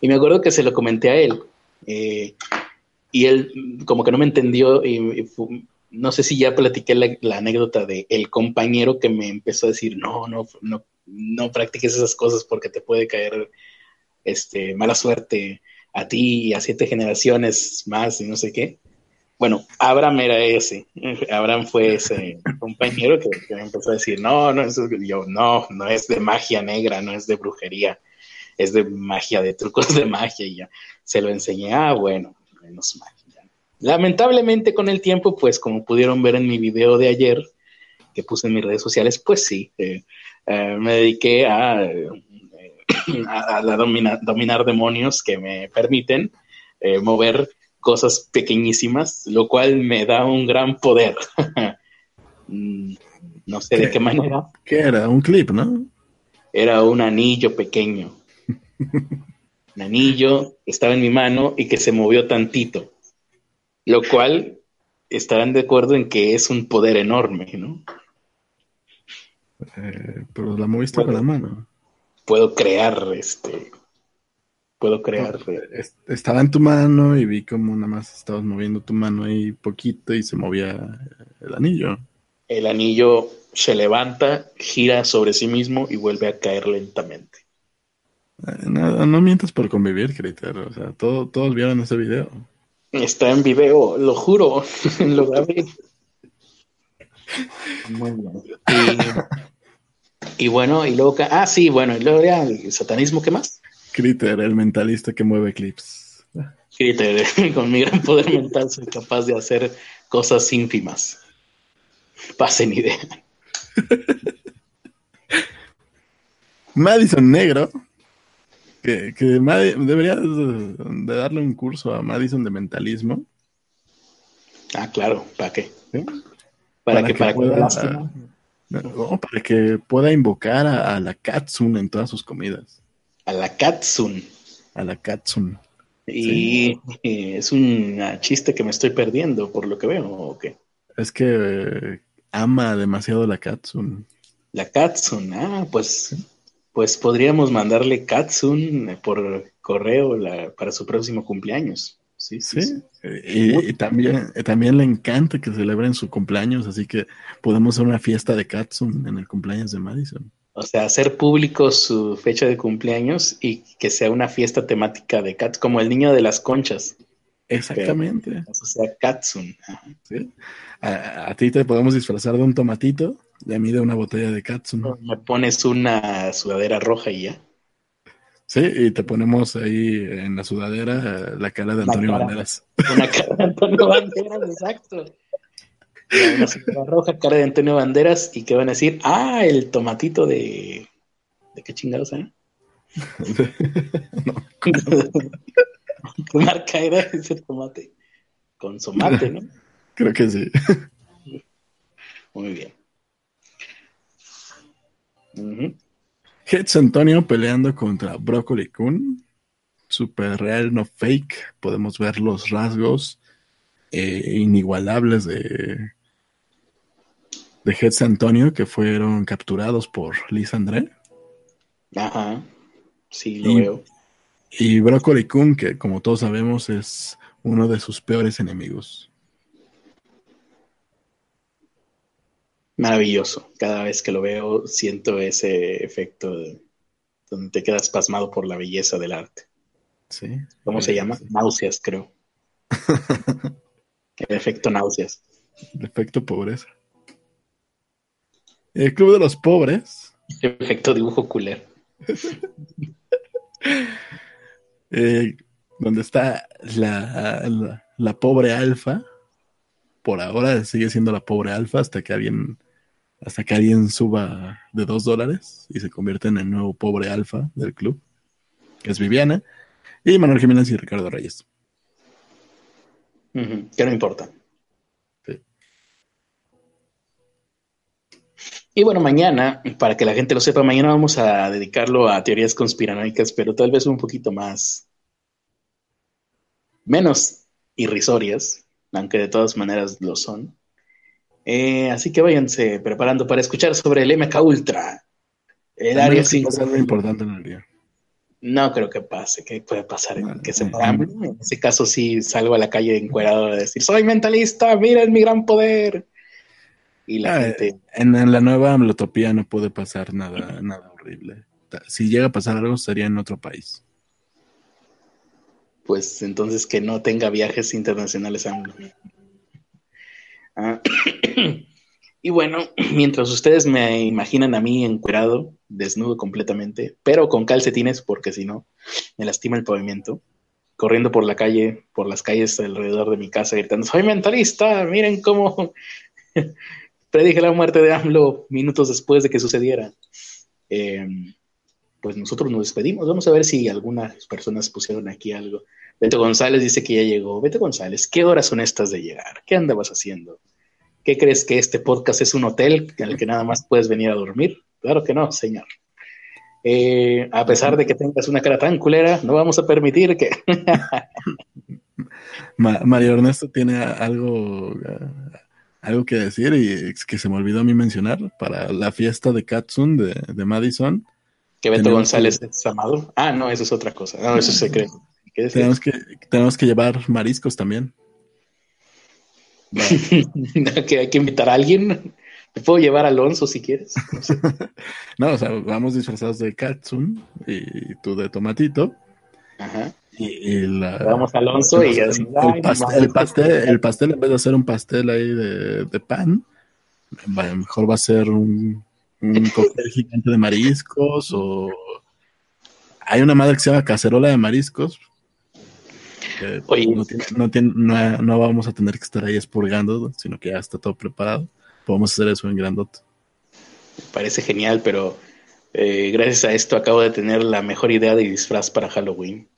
Speaker 2: y me acuerdo que se lo comenté a él, eh, y él como que no me entendió, y, no sé si ya platiqué la, la anécdota de el compañero que me empezó a decir, no, no, no, no practiques esas cosas porque te puede caer este, mala suerte a ti y a siete generaciones más y no sé qué. Bueno, Abraham era ese. Abraham fue ese compañero que, que me empezó a decir, no, no, eso es- yo, no, no es de magia negra, no es de brujería, es de magia, de trucos de magia y ya. Se lo enseñé, ah, bueno, menos mal. Lamentablemente con el tiempo, pues como pudieron ver en mi video de ayer, que puse en mis redes sociales, pues sí, eh, eh, me dediqué a, a, domina- dominar demonios que me permiten eh, mover cosas pequeñísimas, lo cual me da un gran poder. Mm, no sé de
Speaker 1: ¿Qué?
Speaker 2: qué manera.
Speaker 1: ¿Qué era? Un clip, ¿no?
Speaker 2: Era un anillo pequeño. un anillo estaba en mi mano y que se movió tantito, lo cual estarán de acuerdo en que es un poder enorme, ¿no?
Speaker 1: Eh, pero la moviste con la mano.
Speaker 2: Puedo crear, este, puedo crear. eh,
Speaker 1: Es- Estaba en tu mano y vi como nada más estabas moviendo tu mano ahí poquito y se movía el anillo.
Speaker 2: el anillo se levanta, gira sobre sí mismo y vuelve a caer lentamente.
Speaker 1: Eh, No, no mientas por convivir, Critter. O sea, todo- todos vieron ese video.
Speaker 2: Está en video, lo juro, lo grabé. Muy bien. Y, y bueno, y luego, ah, sí, bueno, y luego ya el satanismo, ¿qué más?
Speaker 1: Critter, el mentalista que mueve clips.
Speaker 2: Te- con mi gran poder mental soy capaz de hacer cosas ínfimas. Pasen idea.
Speaker 1: Madison Negro. Que, que deberías de, darle un curso a Madison de mentalismo.
Speaker 2: Ah, claro, ¿para qué?
Speaker 1: ¿sí?
Speaker 2: Para,
Speaker 1: Para
Speaker 2: que,
Speaker 1: que
Speaker 2: para que
Speaker 1: pueda-
Speaker 2: lástima.
Speaker 1: No, para que pueda invocar a, a la Katsun en todas sus comidas.
Speaker 2: A la Katsun.
Speaker 1: A la Katsun.
Speaker 2: Y es un chiste que me estoy perdiendo, por lo que veo, ¿o qué?
Speaker 1: Es que eh, ama demasiado la Katsun.
Speaker 2: La Katsun, ah, pues, pues podríamos mandarle Katsun por correo la- para su próximo cumpleaños. Sí, sí,
Speaker 1: Sí.
Speaker 2: sí.
Speaker 1: Y, y también, también le encanta que celebren su cumpleaños, así que podemos hacer una fiesta de Katsun en el cumpleaños de Madison.
Speaker 2: O sea, hacer público su fecha de cumpleaños y que sea una fiesta temática de Katsun, como el niño de las conchas.
Speaker 1: Exactamente.
Speaker 2: O sea, Katsun. Ajá.
Speaker 1: ¿sí? A, a ti te podemos disfrazar de un tomatito y a mí de una botella de Katsun.
Speaker 2: Me pones una sudadera roja y ya.
Speaker 1: Sí, y te ponemos ahí en la sudadera eh, la cara de Antonio
Speaker 2: cara.
Speaker 1: Banderas.
Speaker 2: Una cara de Antonio Banderas, exacto. Una sudadera roja, cara de Antonio Banderas, y que van a decir, ah, el tomatito de. ¿De qué chingados eh? ¿Qué marca era ese tomate? Con somate, ¿no?
Speaker 1: Creo que sí.
Speaker 2: Muy bien. Ujú.
Speaker 1: Heads Antonio peleando contra Broccoli Kun. Super real, no fake. Podemos ver los rasgos eh, inigualables de, de Heads Antonio que fueron capturados por Liz André.
Speaker 2: Ajá. Sí, lo
Speaker 1: Y-
Speaker 2: veo.
Speaker 1: Y Broccoli Kun, que como todos sabemos es uno de sus peores enemigos.
Speaker 2: Maravilloso. Cada vez que lo veo, siento ese efecto de- donde te quedas pasmado por la belleza del arte.
Speaker 1: ¿sí?
Speaker 2: ¿Cómo se llama?
Speaker 1: sí.
Speaker 2: Náuseas, creo. El efecto náuseas.
Speaker 1: El efecto pobreza. El Club de los Pobres.
Speaker 2: El efecto dibujo culero.
Speaker 1: eh, donde está la, la, la pobre alfa. Por ahora sigue siendo la pobre alfa hasta que alguien hasta que alguien suba de dos dólares y se convierte en el nuevo pobre alfa del club, que es Viviana, y Manuel Jiménez y Ricardo Reyes.
Speaker 2: Que no importa.
Speaker 1: Sí.
Speaker 2: Y bueno, mañana, para que la gente lo sepa, mañana vamos a dedicarlo a teorías conspiranoicas, pero tal vez un poquito más, menos irrisorias, aunque de todas maneras lo son. Eh, así que váyanse preparando para escuchar sobre el MK Ultra. El
Speaker 1: A
Speaker 2: área
Speaker 1: menos que pase
Speaker 2: 5.
Speaker 1: algo importante en el día.
Speaker 2: No creo que pase. ¿Qué puede pasar?
Speaker 1: Bueno,
Speaker 2: que se hambre? En ese caso sí salgo a la calle encuerado a decir, soy mentalista, miren mi gran poder. Y la
Speaker 1: Ah,
Speaker 2: gente,
Speaker 1: En, en la nueva Amlotopía no puede pasar nada, nada horrible. Si llega a pasar algo, sería en otro país.
Speaker 2: pues entonces que no tenga viajes internacionales AMLO. Ah, y bueno, mientras ustedes me imaginan a mí encuerado, desnudo completamente, pero con calcetines, porque si no, me lastima el pavimento, corriendo por la calle, por las calles alrededor de mi casa, gritando, soy mentalista, miren cómo predije la muerte de AMLO minutos después de que sucediera. Eh, pues nosotros nos despedimos. Vamos a ver si algunas personas pusieron aquí algo. Beto González dice que ya llegó. Beto González, ¿qué horas son estas de llegar? ¿Qué andabas haciendo? ¿Qué crees que este podcast es un hotel al que nada más puedes venir a dormir? Claro que no, señor. Eh, a pesar de que tengas una cara tan culera, no vamos a permitir que.
Speaker 1: Ma- Mario Ernesto tiene algo, eh, algo que decir y es que se me olvidó a mí mencionar para la fiesta de Katsun de, de Madison.
Speaker 2: que Beto González
Speaker 1: que-
Speaker 2: es amado. Ah, no, eso es otra cosa. No, eso es secreto.
Speaker 1: Tenemos que, tenemos que llevar mariscos también.
Speaker 2: que hay que invitar a alguien. Te puedo llevar a Alonso si quieres. No sé.
Speaker 1: No, o sea, vamos disfrazados de Katsun y tú de Tomatito.
Speaker 2: Ajá.
Speaker 1: Y, y la,
Speaker 2: Vamos a Alonso y
Speaker 1: el,
Speaker 2: así.
Speaker 1: el el pastel, el pastel, en vez de hacer un pastel ahí de, de pan, mejor va a ser un, un cóctel gigante de mariscos o hay una madre que se llama cacerola de mariscos. Que
Speaker 2: Oye.
Speaker 1: no, tiene- no, tiene- no- no vamos a tener que estar ahí expurgando, sino que ya está todo preparado. Podemos hacer eso en grandote.
Speaker 2: Parece genial, pero eh, gracias a esto acabo de tener la mejor idea de disfraz para Halloween.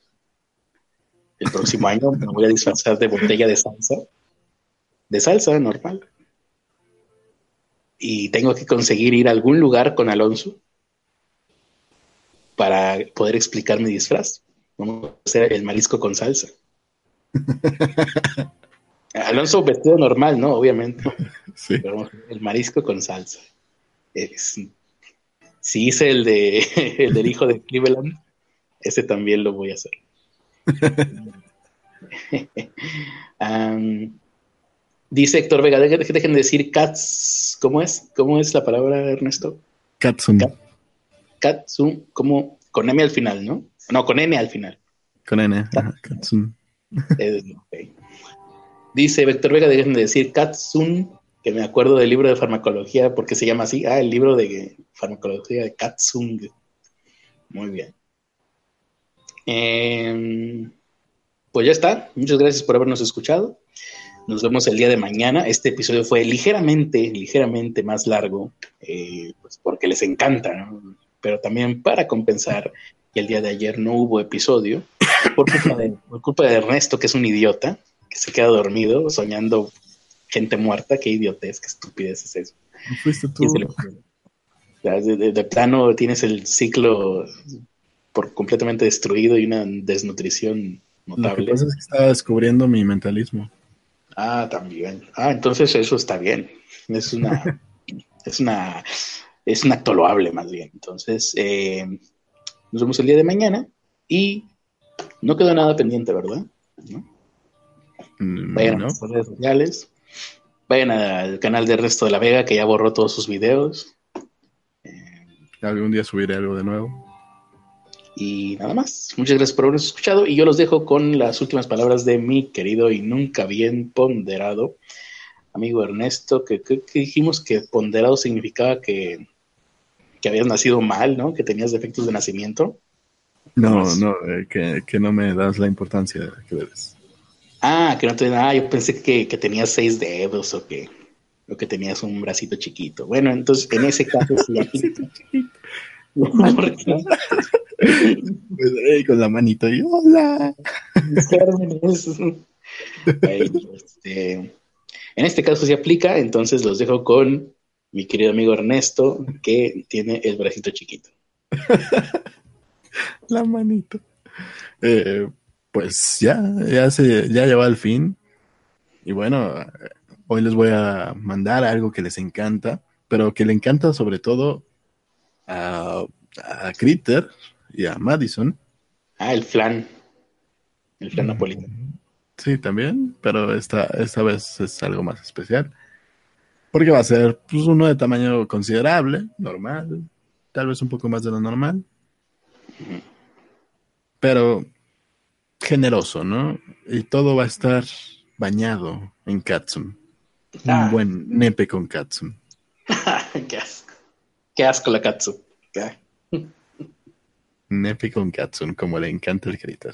Speaker 2: El próximo año me voy a disfrazar de botella de salsa. De salsa normal. Y tengo que conseguir ir a algún lugar con Alonso para poder explicar mi disfraz. Vamos a hacer el marisco con salsa. Alonso vestido normal, ¿no? Obviamente.
Speaker 1: Sí.
Speaker 2: Pero el marisco con salsa. Es- si hice el de el del hijo de Cleveland, ese también lo voy a hacer. Dice Héctor Vega, dejen de decir cats. ¿Cómo es? ¿Cómo es la palabra, Ernesto?
Speaker 1: Katsun,
Speaker 2: Kat- Katsu, como con M al final, ¿no? No, con N al final.
Speaker 1: con N. ajá, Katsun.
Speaker 2: Dice Héctor Vega, dejen de decir Katsun, que me acuerdo del libro de farmacología, porque se llama así. Ah, el libro de farmacología de Katsung. Muy bien. Em, pues ya está. Muchas gracias por habernos escuchado. Nos vemos el día de mañana. Este episodio fue ligeramente, ligeramente más largo, eh, pues porque les encanta, ¿no? Pero también para compensar que el día de ayer no hubo episodio por culpa de, por culpa de Ernesto, que es un idiota, que se queda dormido soñando gente muerta. Qué idiotez, qué estupidez es eso.
Speaker 1: ¿No fuiste tú?
Speaker 2: De, de- de plano tienes el ciclo por completamente destruido y una desnutrición
Speaker 1: Lo que
Speaker 2: notable.
Speaker 1: pasa es que estaba descubriendo mi mentalismo.
Speaker 2: Ah, también. Ah, entonces eso está bien. Es una, es una, es un acto loable más bien. Entonces, eh, nos vemos el día de mañana y no quedó nada pendiente, ¿verdad? ¿No?
Speaker 1: Mm,
Speaker 2: Vayan a nuestras redes sociales. Vayan al canal de Resto de la Vega, que ya borró todos sus videos.
Speaker 1: Algún día subiré algo de nuevo.
Speaker 2: Y nada más. Muchas gracias por habernos escuchado. Y yo los dejo con las últimas palabras de mi querido y nunca bien ponderado amigo Ernesto, que, que- que dijimos que ponderado significaba que, que habías nacido mal, ¿no? Que tenías defectos de nacimiento.
Speaker 1: No,
Speaker 2: Más.
Speaker 1: no, eh, que, que no me das la importancia que debes.
Speaker 2: Ah, que no te... Ah, yo pensé que, que tenías seis dedos o que, o que tenías un bracito chiquito. Bueno, entonces en ese caso sí aplica. Porque
Speaker 1: Pues, eh, con la manito y hola.
Speaker 2: este, en este caso sí aplica, entonces los dejo con mi querido amigo Ernesto, que tiene el bracito chiquito.
Speaker 1: La manito. Eh, pues ya, ya se, ya llegó al fin. Y bueno, hoy les voy a mandar algo que les encanta, pero que le encanta sobre todo a, a Critter y a Madison.
Speaker 2: Ah, el flan. El flan napolitano.
Speaker 1: Sí, también, pero esta, esta vez es algo más especial. Porque va a ser pues, uno de tamaño considerable, normal, tal vez un poco más de lo normal. Pero generoso, ¿no? Y todo va a estar bañado en Katsum. Un
Speaker 2: Ah.
Speaker 1: buen nepe con Katsum.
Speaker 2: Qué asco. Qué asco la katsu. Qué-
Speaker 1: Nepe con Katsum, como le encanta el Critter.